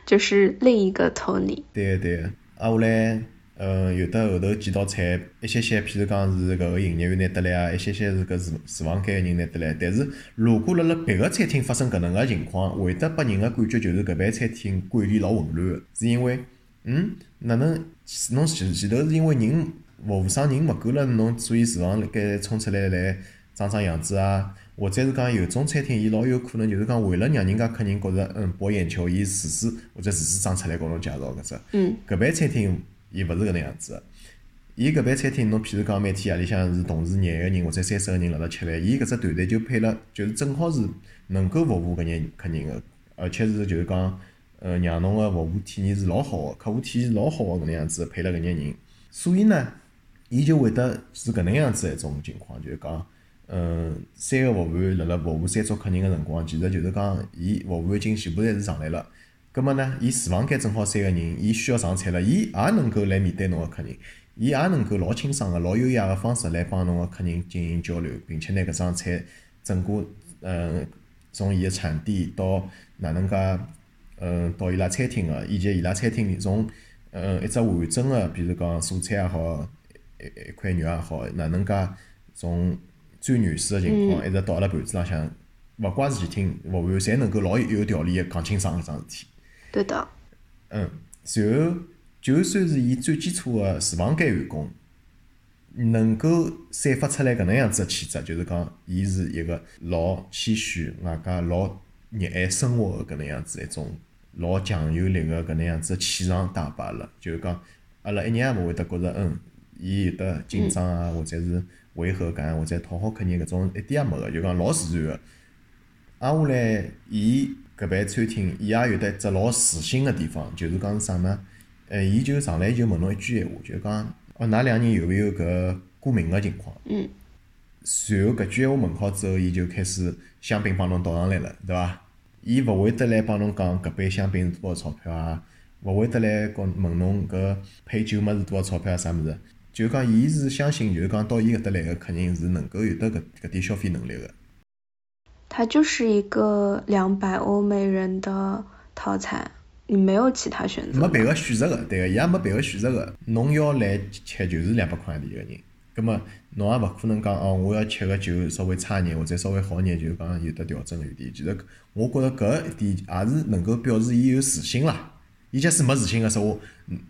就是另一个 Tony。对个对个，啊后来，呃，有的后头几道菜，一些些，譬如讲是搿个营业员拿得来啊，一些些是搿厨厨房间个人拿得来。但是如果辣辣别个餐厅发生搿能个情况，会得拨人个感觉就是搿爿餐厅管理老混乱个，是因为，嗯，哪能侬前前头是因为人服务生人勿够了，侬所以厨房辣盖冲出来来装装样子啊，或者是讲有种餐厅伊老有可能就是讲为了让人家客人觉着嗯博眼球，伊厨师或者厨师长出来跟侬介绍搿只。嗯搿爿餐厅伊勿是搿能样子个，伊搿爿餐厅，侬譬如讲每天夜里向是同时廿个人或者三十个人辣辣吃饭，伊搿只团队就配了，就是正好是能够服务搿眼客人个，而且是就是讲，呃，让侬个服务体验是老好个，客户体验是老好个搿能样子配了搿眼人，所以呢，伊就会得是搿能样子一种情况，就是讲，嗯，三个服务员辣辣服务三桌客人个辰光，其实就是讲，伊服务员已经全部侪是上来了。葛末呢，伊厨房间正好三个人，伊需要上菜了，伊也能够来面对侬个客人，伊也能够老清爽个、老优雅个方式来帮侬个客人进行交流，并且拿搿桩菜整个，嗯，从伊个产地到哪能介，嗯，到伊拉餐厅个，以及伊拉餐厅里从，嗯，一只完整个，比如讲蔬菜也好，一一块肉也好，哪能介从最原始个情况，一直到阿拉盘子浪向，勿怪事体，服务员侪能够老有条理个讲清爽搿桩事体。对的。嗯，然后就算是伊最基础个厨房间员工，能够散发出来搿能样子个气质，就是讲伊是一个老谦虚、外加老热爱生活个搿能样子一种老强有力个搿能样子个气场打败了。就是讲，阿拉一眼也勿会得觉着，嗯，伊有得紧张啊，或者是违和感，或者讨好客人搿种一点也没个，就讲老自然个。挨下来，伊。搿爿餐厅，伊也有得一只老自信个地方，就是讲是啥呢？呃，伊就上来就问侬一句闲话，就讲哦，㑚两人有勿有搿过敏个情况？嗯。随后搿句闲话问好之后，伊就开始香槟帮侬倒上来了，对伐？伊勿会得来帮侬讲搿杯香槟是多少钞票啊？勿会得来讲问侬搿配酒物事多少钞票啊？啥物事？就讲伊是相信，就是讲到伊搿搭来个客人是能够有得搿搿点消费能力个。它就是一个两百欧美人的套餐，你没有其他选择。没别个选择个，对个，伊也没别个选择个。侬要来吃就是两百块钿一个人，葛么侬也勿可能讲哦，我要吃个就稍微差眼或者稍微好眼，就讲有得调整余地。其实我觉着搿一点也是能够表示伊有自信啦。伊假使没自信个时候，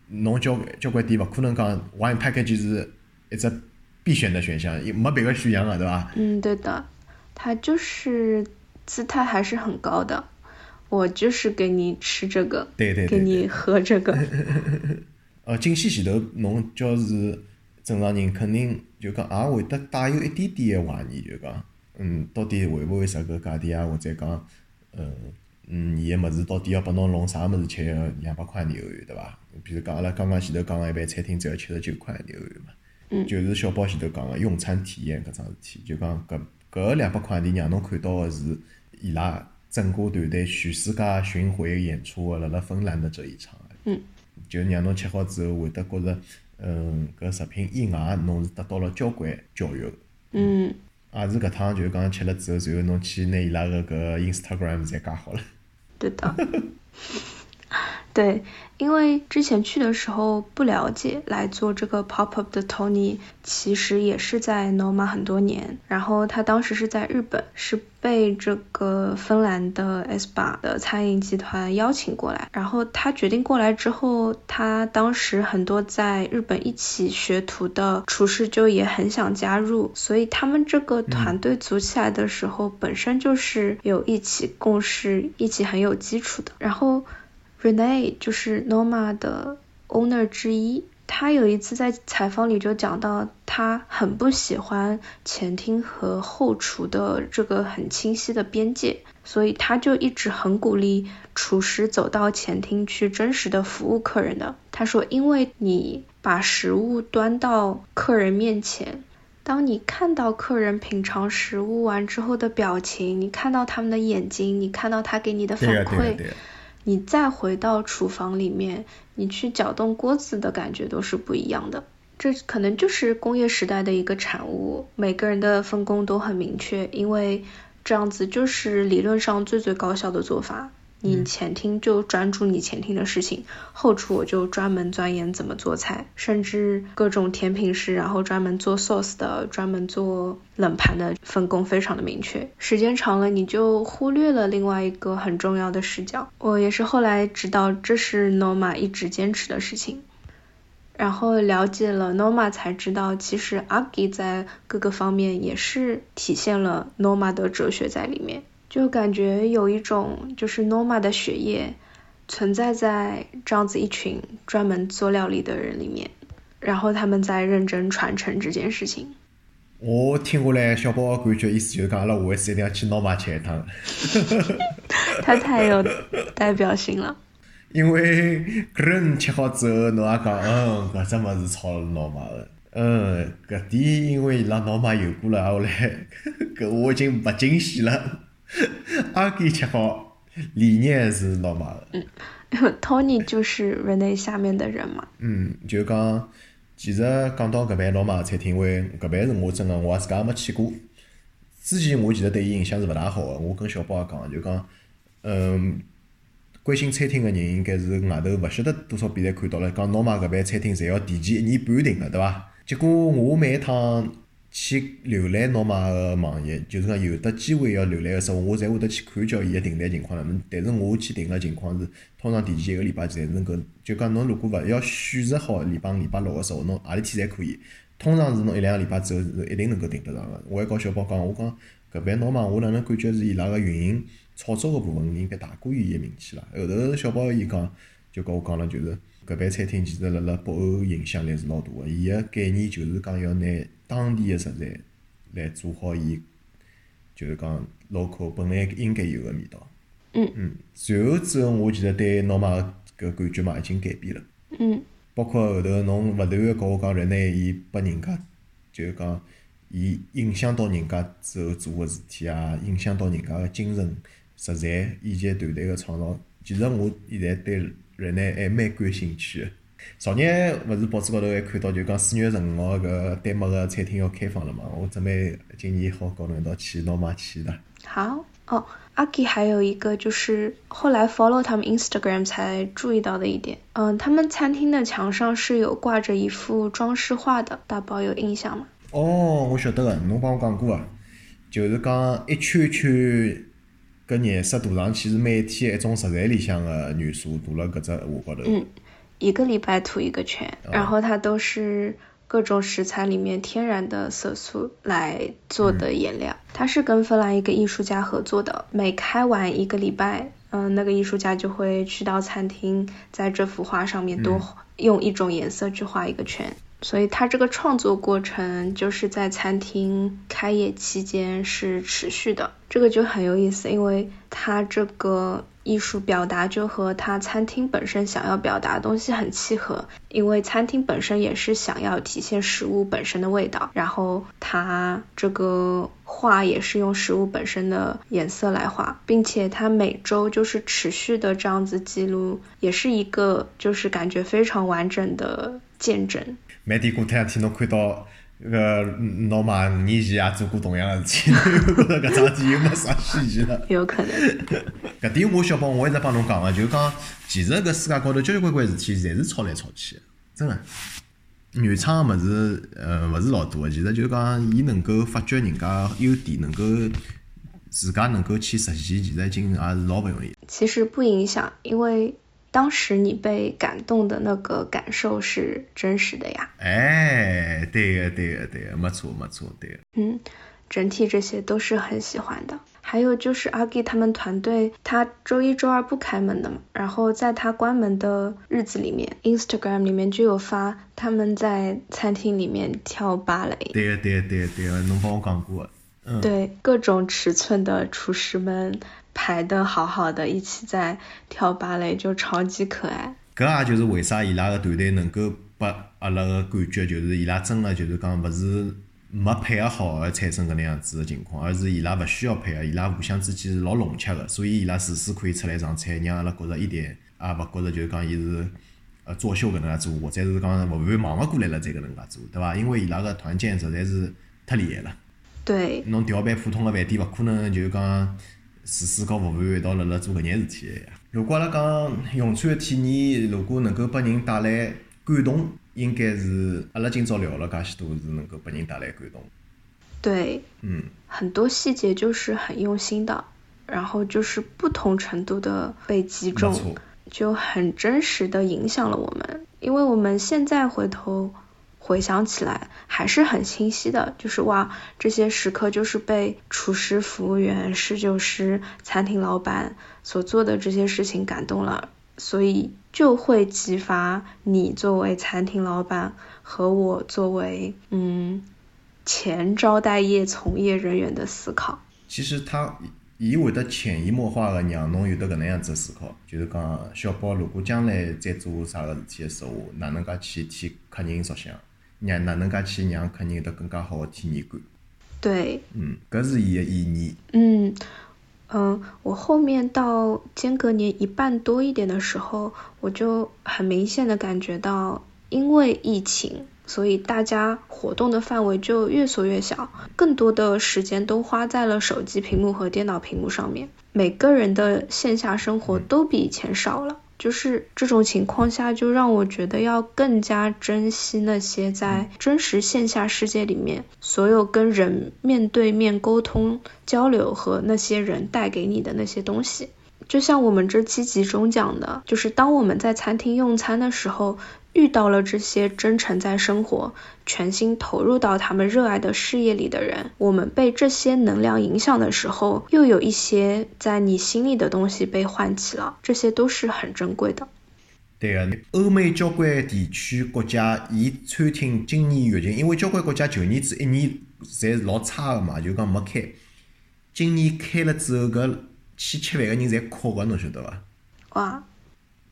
侬交交关店勿可能讲 one package 就是一只必选的选项，没别个选项个，对伐？嗯，对的。他就是姿态还是很高的，我就是给你吃这个，对对给你喝这个。呃，[laughs] 进去前头，侬叫是正常人，肯定就讲也会得带有一点点的怀疑，就讲，嗯，到底会勿会值搿价钿啊？或者讲，嗯嗯，伊个物事到底要拨侬弄啥物事吃？要两百块牛油，对伐？比如讲，阿拉刚刚前头讲个一般餐厅只要七十九块欧元嘛，嗯，就是小宝前头讲个用餐体验搿桩事体，就讲搿。搿两百块钿让侬看到个是伊拉整个团队全世界巡回演出个辣辣芬兰的这一场。嗯。就让侬吃好之后会得觉着，嗯，搿食品以外侬是得到了交关教育。嗯。也是搿趟就是讲吃了之后，随后侬去拿伊拉个搿 Instagram 侪加好了。对的。[laughs] 对，因为之前去的时候不了解，来做这个 pop up 的 Tony 其实也是在 Noma 很多年，然后他当时是在日本，是被这个芬兰的 S 八的餐饮集团邀请过来，然后他决定过来之后，他当时很多在日本一起学徒的厨师就也很想加入，所以他们这个团队组起来的时候，本身就是有一起共事，一起很有基础的，然后。Rene 就是 Noma 的 owner 之一，他有一次在采访里就讲到，他很不喜欢前厅和后厨的这个很清晰的边界，所以他就一直很鼓励厨师走到前厅去真实的服务客人的。他说，因为你把食物端到客人面前，当你看到客人品尝食物完之后的表情，你看到他们的眼睛，你看到他给你的反馈。你再回到厨房里面，你去搅动锅子的感觉都是不一样的。这可能就是工业时代的一个产物，每个人的分工都很明确，因为这样子就是理论上最最高效的做法。你前厅就专注你前厅的事情，后厨我就专门钻研怎么做菜，甚至各种甜品师，然后专门做 sauce 的，专门做冷盘的，分工非常的明确。时间长了，你就忽略了另外一个很重要的视角。我也是后来知道，这是 Norma 一直坚持的事情。然后了解了 Norma 才知道，其实 Agi 在各个方面也是体现了 Norma 的哲学在里面。就感觉有一种就是 Norma 的血液存在在这样子一群专门做料理的人里面，然后他们在认真传承这件事情。我听下来，小宝感觉意思就是讲，阿拉下一次一定要去老妈吃一趟。[laughs] 他太有 [laughs] 代表性了。因为搿人吃好之后，侬也讲，嗯，搿只物事炒老妈的，嗯，搿点因为伊拉老妈有过了，后来搿我已经勿惊喜了。[laughs] 阿给吃好，理念是老妈个。嗯，[laughs] Tony 就是 Rene 下面的人嘛。嗯，就讲，其实讲到搿爿老妈个餐厅，因为搿爿是我真个，我自家也没去过。之前我其实对伊印象是勿大好个，我跟小宝也讲，就讲，嗯。关心餐厅个人应该是外头勿晓得多少遍侪看到了，讲 Norma 搿爿餐厅侪要提前一年半订个，对伐？结果我每一趟去浏览 Norma 个网页，就是讲有得机会要浏览个时候，我侪会得去看叫伊个订单情况哪能。但是我去订个情况是，通常提前一个礼拜前侪是能够，就讲侬如果勿要选择好礼拜五、礼拜六个时候，侬何里天侪可以。通常是侬一两个礼拜之后是一定能够订得上个。我还告小宝讲，我讲搿爿 Norma，我哪能感觉是伊拉个运营。炒作个部分应该大过于伊个名气了。后头小宝伊讲，就跟我讲了，就是搿爿餐厅其实辣辣北欧影响力是老大个。伊个概念就是讲要拿当地个食材来做好伊，就是讲 local 本来应该有个味道。嗯。嗯。随后之后，我其实对老妈搿感觉嘛已经改变了。嗯。包括后头侬勿断个跟我讲，人呢，伊拨人家就是讲，伊影响到人家之后做个事体啊，影响到人家个精神。食材以及团队个创造，其实我现在对人呢还蛮感兴趣个。昨日勿是报纸高头还看到，就讲四月十五号搿丹麦个餐厅要开放了嘛？我准备今年好搞侬一道去老妈去的。好哦，阿 K 还有一个就是后来 follow 他们 Instagram 才注意到的一点，嗯，他们餐厅的墙上是有挂着一幅装饰画的，大宝有印象吗？哦，我晓得个，侬帮我讲过啊，就是讲一圈圈。搿颜色涂上去是每天一种食材里向的元素涂辣搿只画高头。嗯，一个礼拜涂一个圈，然后它都是各种食材里面天然的色素来做的颜料。它是跟芬兰一个艺术家合作的，每开完一个礼拜，嗯，那个艺术家就会去到餐厅，在这幅画上面多用一种颜色去画一个圈。所以他这个创作过程就是在餐厅开业期间是持续的，这个就很有意思，因为他这个艺术表达就和他餐厅本身想要表达的东西很契合，因为餐厅本身也是想要体现食物本身的味道，然后他这个画也是用食物本身的颜色来画，并且他每周就是持续的这样子记录，也是一个就是感觉非常完整的见证。蛮点过，太两天侬看到搿个老马五年前也做过同样的事体，觉着搿桩事体又没啥稀奇了。有可能。搿点我小宝，我一直帮侬讲个，就是讲，其实搿世界高头交交关关事体，侪是吵来吵去的，真个。原创个物事，呃，勿是老多个，其实就是讲，伊能够发掘人家优点，能够自家能够去实现，其实已经也是老勿容易。其实不影响，因为。当时你被感动的那个感受是真实的呀？哎，对个，对个，对个，没错，没错，对个。嗯，整体这些都是很喜欢的。还有就是阿 G 他们团队，他周一周二不开门的嘛，然后在他关门的日子里面，Instagram 里面就有发他们在餐厅里面跳芭蕾。对个，对个，对个，对个，侬帮我讲过。嗯。对，各种尺寸的厨师们。排的好好的，一起在跳芭蕾，就超级可爱。搿也就是为啥伊拉个团队能够拨阿拉个感觉，就是伊拉真个就是讲勿是没配合好而产生搿能样子个情况，而是伊拉勿需要配合，伊拉互相之间是老融洽个，所以伊拉时时可以出来上菜，让阿拉觉着一点也勿觉着就是讲伊是呃作秀搿能介做，或者是讲服务员忙勿过来了再搿能介做，对伐？因为伊拉个团建实在是太厉害了。对。侬调班普通个饭店，勿可能就是讲。厨师和服务员一道辣辣做搿件事体呀。如果阿拉讲用餐个体验，如果能够拨人带来感动，应该是阿拉今朝聊了介许多，是能够拨人带来感动。对。嗯。很多细节就是很用心的，然后就是不同程度的被击中，就很真实的影响了我们。因为我们现在回头。回想起来还是很清晰的，就是哇，这些时刻就是被厨师、服务员、侍酒师、餐厅老板所做的这些事情感动了，所以就会激发你作为餐厅老板和我作为嗯前招待业从业人员的思考。其实他伊会得潜移默化的让侬有得搿能样子思考，就是讲小宝如果将来再做啥个事体的时候，哪能介去替客人着想，让哪能介去让客人有得更加好的体验感。对。嗯，搿是伊个意义。嗯。嗯，我后面到间隔年一半多一点的时候，我就很明显的感觉到，因为疫情，所以大家活动的范围就越缩越小，更多的时间都花在了手机屏幕和电脑屏幕上面，每个人的线下生活都比以前少了。就是这种情况下，就让我觉得要更加珍惜那些在真实线下世界里面，所有跟人面对面沟通交流和那些人带给你的那些东西。就像我们这期集中讲的，就是当我们在餐厅用餐的时候。遇到了这些真诚在生活、全心投入到他们热爱的事业里的人，我们被这些能量影响的时候，又有一些在你心里的东西被唤起了，这些都是很珍贵的。对个，欧美交关地区国家，伊餐厅今年疫情，因为交关国家旧年子一年侪老差个嘛，就讲没开。今年开了之后，搿去吃饭个人侪哭个，侬晓得伐？哇！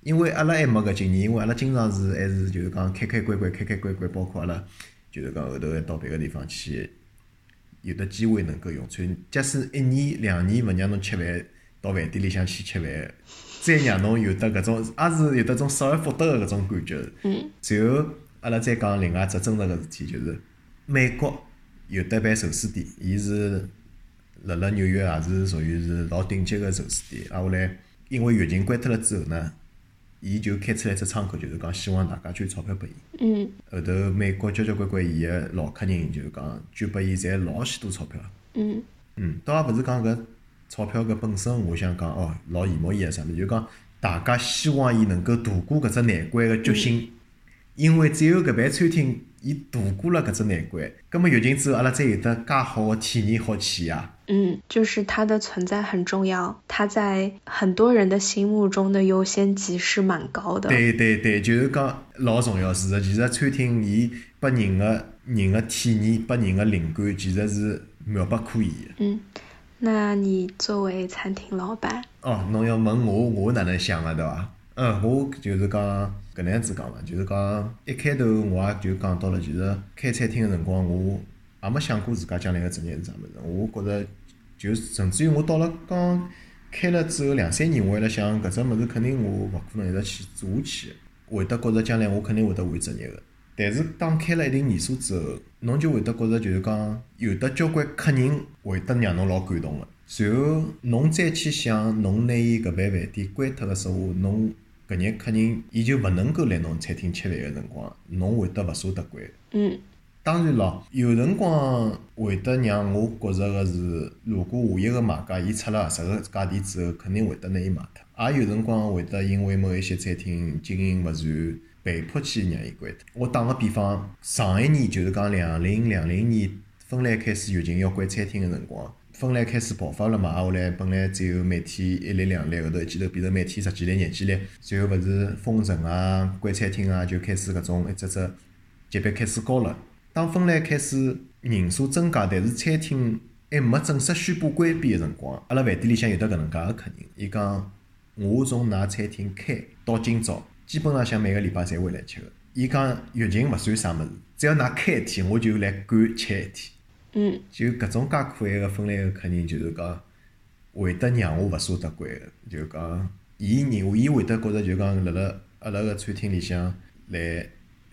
因为阿拉还没搿经验，因为阿拉经常是还是就是讲开开关关，开开关关，包括阿拉就是讲后头还到别个地方去，有的机会能够用餐。假使一年两年勿让侬吃饭，到饭店里向去吃饭，再让侬有得搿种，也是有得种失而复得个搿种感觉。嗯。随后阿拉再讲另外一只真实个事体，就是美国有得爿寿司店，伊是辣辣纽约也是属于是老顶级个寿司店。挨下来，因为疫情关脱了之后呢。伊就开出来只窗口，就是讲希望大家捐钞票拨伊。嗯。后头美国交交关关伊个老客人，就是讲捐拨伊赚老许多钞票。嗯。嗯，倒也勿是讲搿钞票搿本身，我想讲哦，老羡慕伊个啥物事，就讲大家希望伊能够度过搿只难关个决心，因为只有搿爿餐厅。伊度过了搿只难关，葛末疫情之后，阿拉才有得介好个体验好去呀。嗯，就是它的存在很重要，它在很多人的心目中的优先级是蛮高的。对对对，就是讲老重要，事实其实餐厅伊拨人的人的体验，拨人的灵感，其实是妙不可言的。嗯，那你作为餐厅老板，哦，侬要问我，我哪能想个对伐？嗯，我就是讲搿能样子讲嘛，就是讲一开头我也就讲到了，其实开餐厅的辰光，我也没想过自家将来个职业是啥物事。我觉着，就甚至于我到了刚开了之后两三年，我还辣想搿只物事肯定我勿可能一直去做下去，会得觉着将来我肯定会得换职业个。但是当开了一定年数之后，侬就会得觉着就是讲有得交关客人会得让侬老感动个。随后侬再去想，侬拿伊搿爿饭店关脱个时候，侬。搿眼客人，伊就勿能够来侬餐厅吃饭个辰光，侬会得勿舍得关。嗯。当然咯，有辰光会得让我觉着个是，如果下一个买家伊出了合适个价钿之后，肯定会得拿伊卖脱。也有辰光会得因为某一些餐厅经营勿善，被迫去让伊关脱。我打个比方，上一年就是讲两零两零年，芬兰开始疫情要关餐厅个辰光。芬兰开始爆发了嘛，挨下来本来只有每天一例两例，后头一记头变成每天十几例、廿几例，随后勿是封城啊、关餐厅啊，就开始搿种一只只级别开始高了。当芬兰开始人数增加，但是餐厅还没正式宣布关闭个辰光，阿拉饭店里向有得搿能介个客人，伊讲我从㑚餐厅开到今朝，基本浪向每个礼拜侪会来吃个。伊讲疫情勿算啥物事，只要㑚开一天，我就来赶吃一天。嗯，就搿种介可爱个芬兰个客人，就是讲会得让我勿舍得关个，就讲伊认伊会得觉着就讲辣辣阿拉个餐厅里向来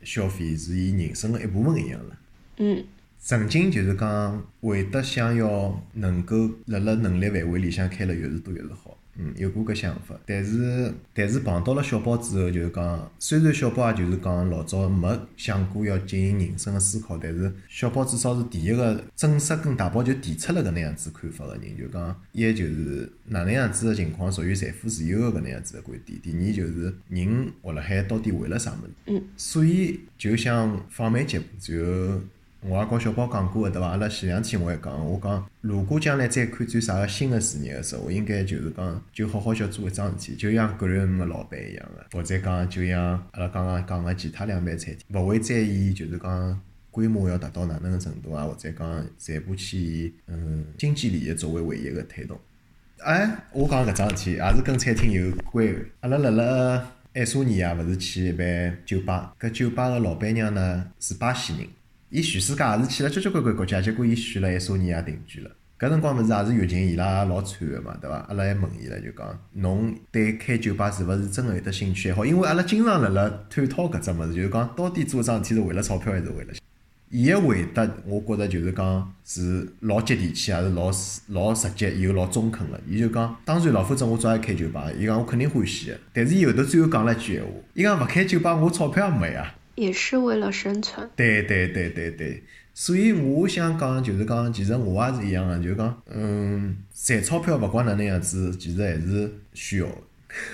消费是伊人生个一部分一样了。嗯。曾经就是讲会得想要能够辣辣能力范围里向开了越是多越是好。嗯，有过搿想法，但是但是碰到了小宝之后，就是讲，虽然小宝也就是讲老早没想过要进行人生的思考，但是小宝至少是第一个正式跟大宝就提出了搿能样子看法个人，就讲一就是哪能样子个情况属于财富自由个搿能样子个观点，第二就是人活辣海到底为了啥物事，嗯，所以就想放慢脚步，然后我也告小宝讲过个对伐？阿拉前两天我也讲，我讲如果将来再看转啥个新个事业个时候，我应该就是讲就好好叫做一桩事体，就像格瑞姆个老板一样个，或者讲就像阿拉刚刚讲个其他两爿餐厅，勿会在意就是讲规模要达到哪能个程度啊，或者讲全部去以嗯经济利益作为唯一个推动。哎，我讲搿桩事体也是跟餐厅有关个。阿拉辣辣爱沙尼亚勿是去一爿酒吧，搿酒吧个老板娘呢是巴西人。伊全世界也是去了交交关关国家，结果伊选了爱沙尼亚定居了。搿辰光物事也是疫情，伊拉也老惨个嘛，对伐？阿拉还问伊了，就讲侬对开酒吧是勿是真个有得兴趣？好，因为阿拉经常辣辣探讨搿只物事，就是讲到底做桩事体是为了钞票还是为了？伊个回答，我觉着就是讲是老接地气，也是老老直接又老中肯个。伊就讲，当然老否则我早也开酒吧。伊讲我肯定欢喜个，但是伊后头最后讲了一句闲话，伊讲勿开酒吧我钞票也没呀。也是为了生存。对对对对对，所以我想讲，就是讲，其实我也是一样的，就是讲，嗯，赚钞票勿管哪能样子，其实还是需要。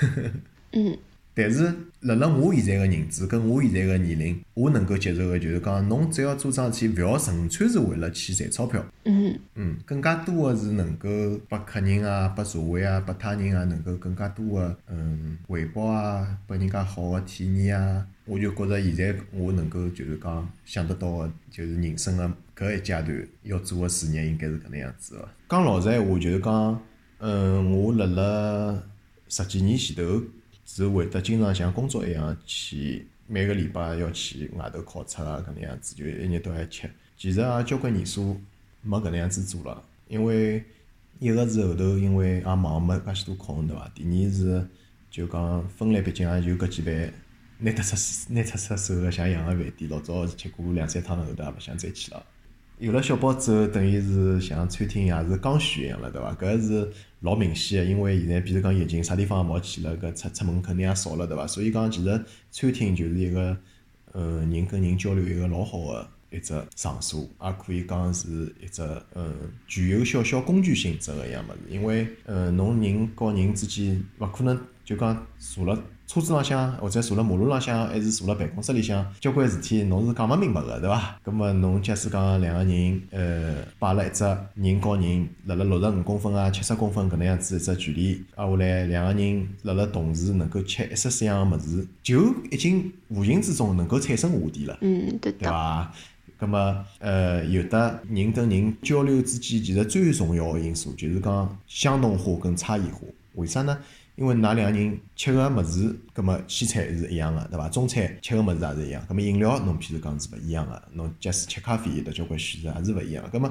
[laughs] 嗯。但是，辣辣我现在个认知跟我现在个年龄，我能够接受个就是讲，侬只要做桩事体，勿要纯粹是为了去赚钞票。嗯。嗯，更加多个是能够拨客人啊、拨社会啊、拨他人啊，能够更加多个嗯回报啊，拨人家好个体验啊。我就觉着现在我能够就是讲想得到个，就是人生个搿一阶段要做个事业，应该是搿能样子个。讲老实闲话，就是讲，嗯，我辣辣十几年前头。是会得经常像工作一样去每个礼拜要去外头考察啊，搿能样子就一日到晚吃。其实也交关年数没搿能样子做了，因为一个是后头因为也忙没介许多空，对伐？第二是就讲分类毕竟也就搿几爿拿得出拿出出手个像样个饭店，老早是吃过两三趟后头也勿想再去了。有了小宝之后，等于是像餐厅也是刚需一样了，对伐？搿是老明显个，因为现在比如讲疫情，啥地方也冇去了，搿出出门肯定也少了，对伐？所以讲，其实餐厅就是一个，呃，人跟人交流一个老好个一只场所，也可以讲是一只，嗯，具有小小工具性质个一样物事。因为，呃，侬人和人之间勿可能就讲坐了。车子浪向，或者坐辣马路浪向，还是坐辣办公室里向，交关事体侬是讲勿明白个，对伐？葛末侬假使讲两个人，呃，摆了一只人和人辣辣六十五公分啊、七十公分搿能样子一只距离，挨下来两个人辣辣同时能够吃一式四样个物事，就已经无形之中能够产生话题了，嗯，对伐？葛末，呃，有的人跟人交流之间，其实最重要个因素就是讲相同化跟差异化，为啥呢？因为㑚两个人吃个物事，葛末西餐是一样个，对伐？中餐吃个物事也是一样。葛末饮料侬譬如讲是勿一样个，侬假使吃咖啡有得交关选择也是勿一样。葛末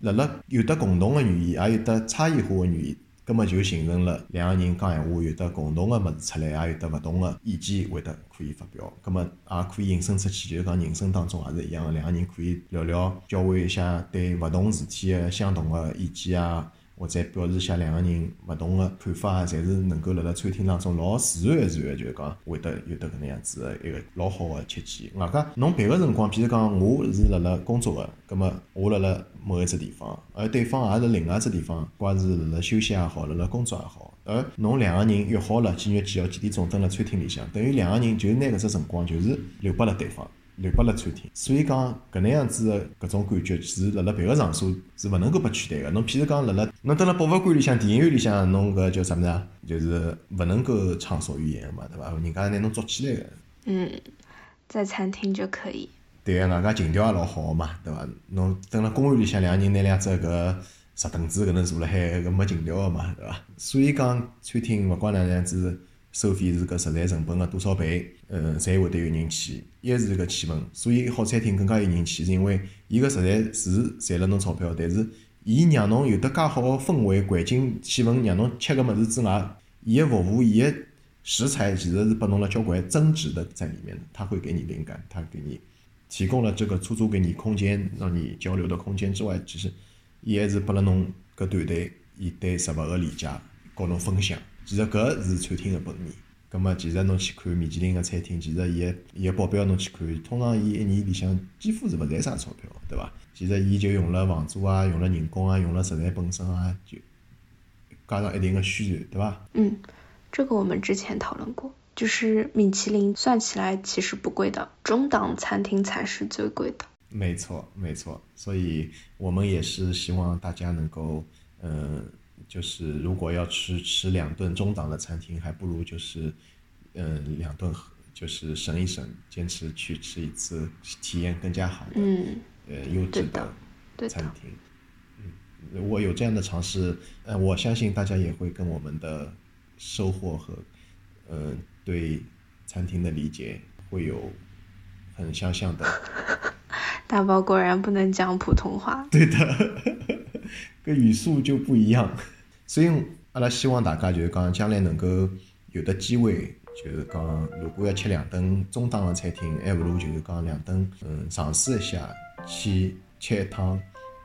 辣辣有得共同个语言，也有得差异化个语言，葛末就形成了两个人讲闲话有得共同个物事出来，也有得勿同个意见会得可以发表。葛末也可以引申出去，就是讲人生当中也是一样个，两个人可以聊聊，交换一下对勿同事体个相同个意见啊。或者表示一下两个人勿同个看法啊，侪是能够辣辣餐厅当中老自然自然就是讲会得有得搿能样子个一个老好个契机。外加侬别个辰光，譬如讲我是辣辣工作个，葛末我辣辣某一只地方，而对方也是另外一只地方，怪是辣辣休息也好，辣辣工作也好，而侬两个人约好了几月几号几点钟蹲辣餐厅里向，等于两个人就拿搿只辰光就是留拨了对方。留拨了餐厅，所以讲搿能样子个搿种感觉，其实辣辣别个场所是勿能够被取代个。侬譬如讲辣辣侬蹲辣博物馆里向、电影院里向，侬搿叫啥物事啊？就是勿能够畅所欲言个嘛，对伐？人家拿侬捉起来个。嗯，在餐厅就可以。对个，外加情调也老好个嘛，对伐？侬蹲辣公园里向，两个人拿两只搿石凳子搿能坐辣海，搿没情调个嘛，对伐？所以讲餐厅勿管哪能样子。收费是搿食材成本个多少倍，嗯，才会得有人去。一是搿气氛，所以好餐厅更加有人气，是因为伊个食材是赚了侬钞票，但是伊让侬有得介好个氛围、环境、气氛，让侬吃个物事之外，伊个服务、伊个食材其实是拨侬了交关增值的在里面的，他会给你灵感，他给你提供了这个出租给你空间，让你交流的空间之外，其实伊还是拨了侬搿团队伊对食物个理解，和侬分享。其实搿是餐厅的本意。葛末其实侬去看米其林个餐厅，其实伊个伊个报表侬去看，通常伊一年里向几乎是勿赚啥钞票，对伐？其实伊就用了房租啊，用了人工啊，用了食材本身啊，就加上一定个宣传，对伐？嗯，这个我们之前讨论过，就是米其林算起来其实不贵的，中档餐厅才是最贵的。没错，没错，所以我们也是希望大家能够，嗯，就是如果要吃吃两顿中档的餐厅，还不如就是，嗯，两顿就是省一省，坚持去吃一次，体验更加好的，嗯，呃，优质的餐厅。嗯，如果有这样的尝试，呃，我相信大家也会跟我们的收获和，呃，对餐厅的理解会有很相像的。[laughs] 大宝果然不能讲普通话。对的，[laughs] 跟语速就不一样。所以阿拉希望大家就是讲，将来能够有的机会，就是讲，如果要吃两顿中档的餐厅，还不如就是讲两顿，嗯，尝试一下去吃一趟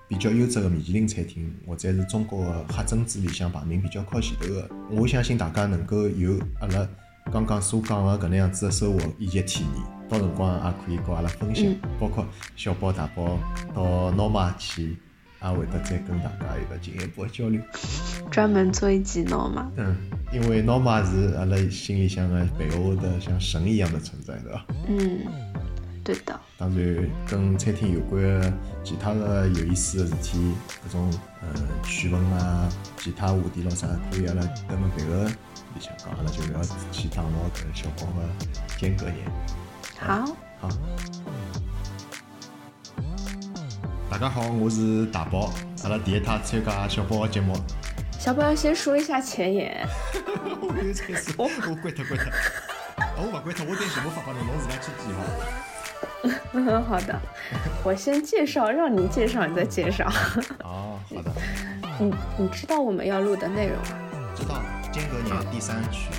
比较优质的米其林餐厅，或者是中国的黑珍珠里向排名比较靠前头的。我相信大家能够有阿拉刚刚所讲的搿能样子的收获以及体验。到辰光也可以跟阿拉分享，包括小宝大宝到 Norma 去，也会得再跟大家有个进一步的交流。专门做一集 Norma。嗯，因为 Norma 是阿拉心里向的背后的像神一样的存在，对吧？嗯，对的。当然，跟餐厅有关的其他的有意思的事体，各种呃趣闻啊，其他话题咯啥，可以阿拉等们别个里向讲，阿拉就不要去打扰跟小宝的间隔年。好，好。大家好，我是大宝，阿拉第一趟参加小宝的节目。小宝要先说一下前言。[laughs] 我没有开始，我关掉关脱。我不关掉，我等节目发发侬，侬自家去记哈。嗯，[laughs] 好的。我先介绍，让你介绍，你再介绍。哦，[laughs] 好的。你你知道我们要录的内容吗？知道，间隔年第三曲。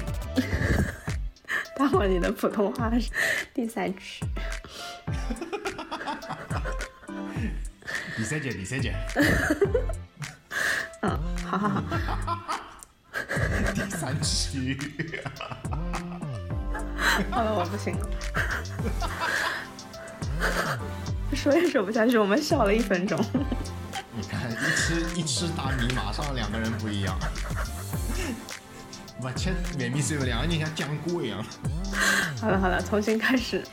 大宝，你的普通话是第三句。第三节，第三节。嗯，好好好。[laughs] 第三期。好 [laughs] 了，我不行了。[laughs] 说也说不下去，我们笑了一分钟。你看，一吃一吃大米，马上两个人不一样。不吃外面时候，两个人像讲过一样。好了好了，重新开始。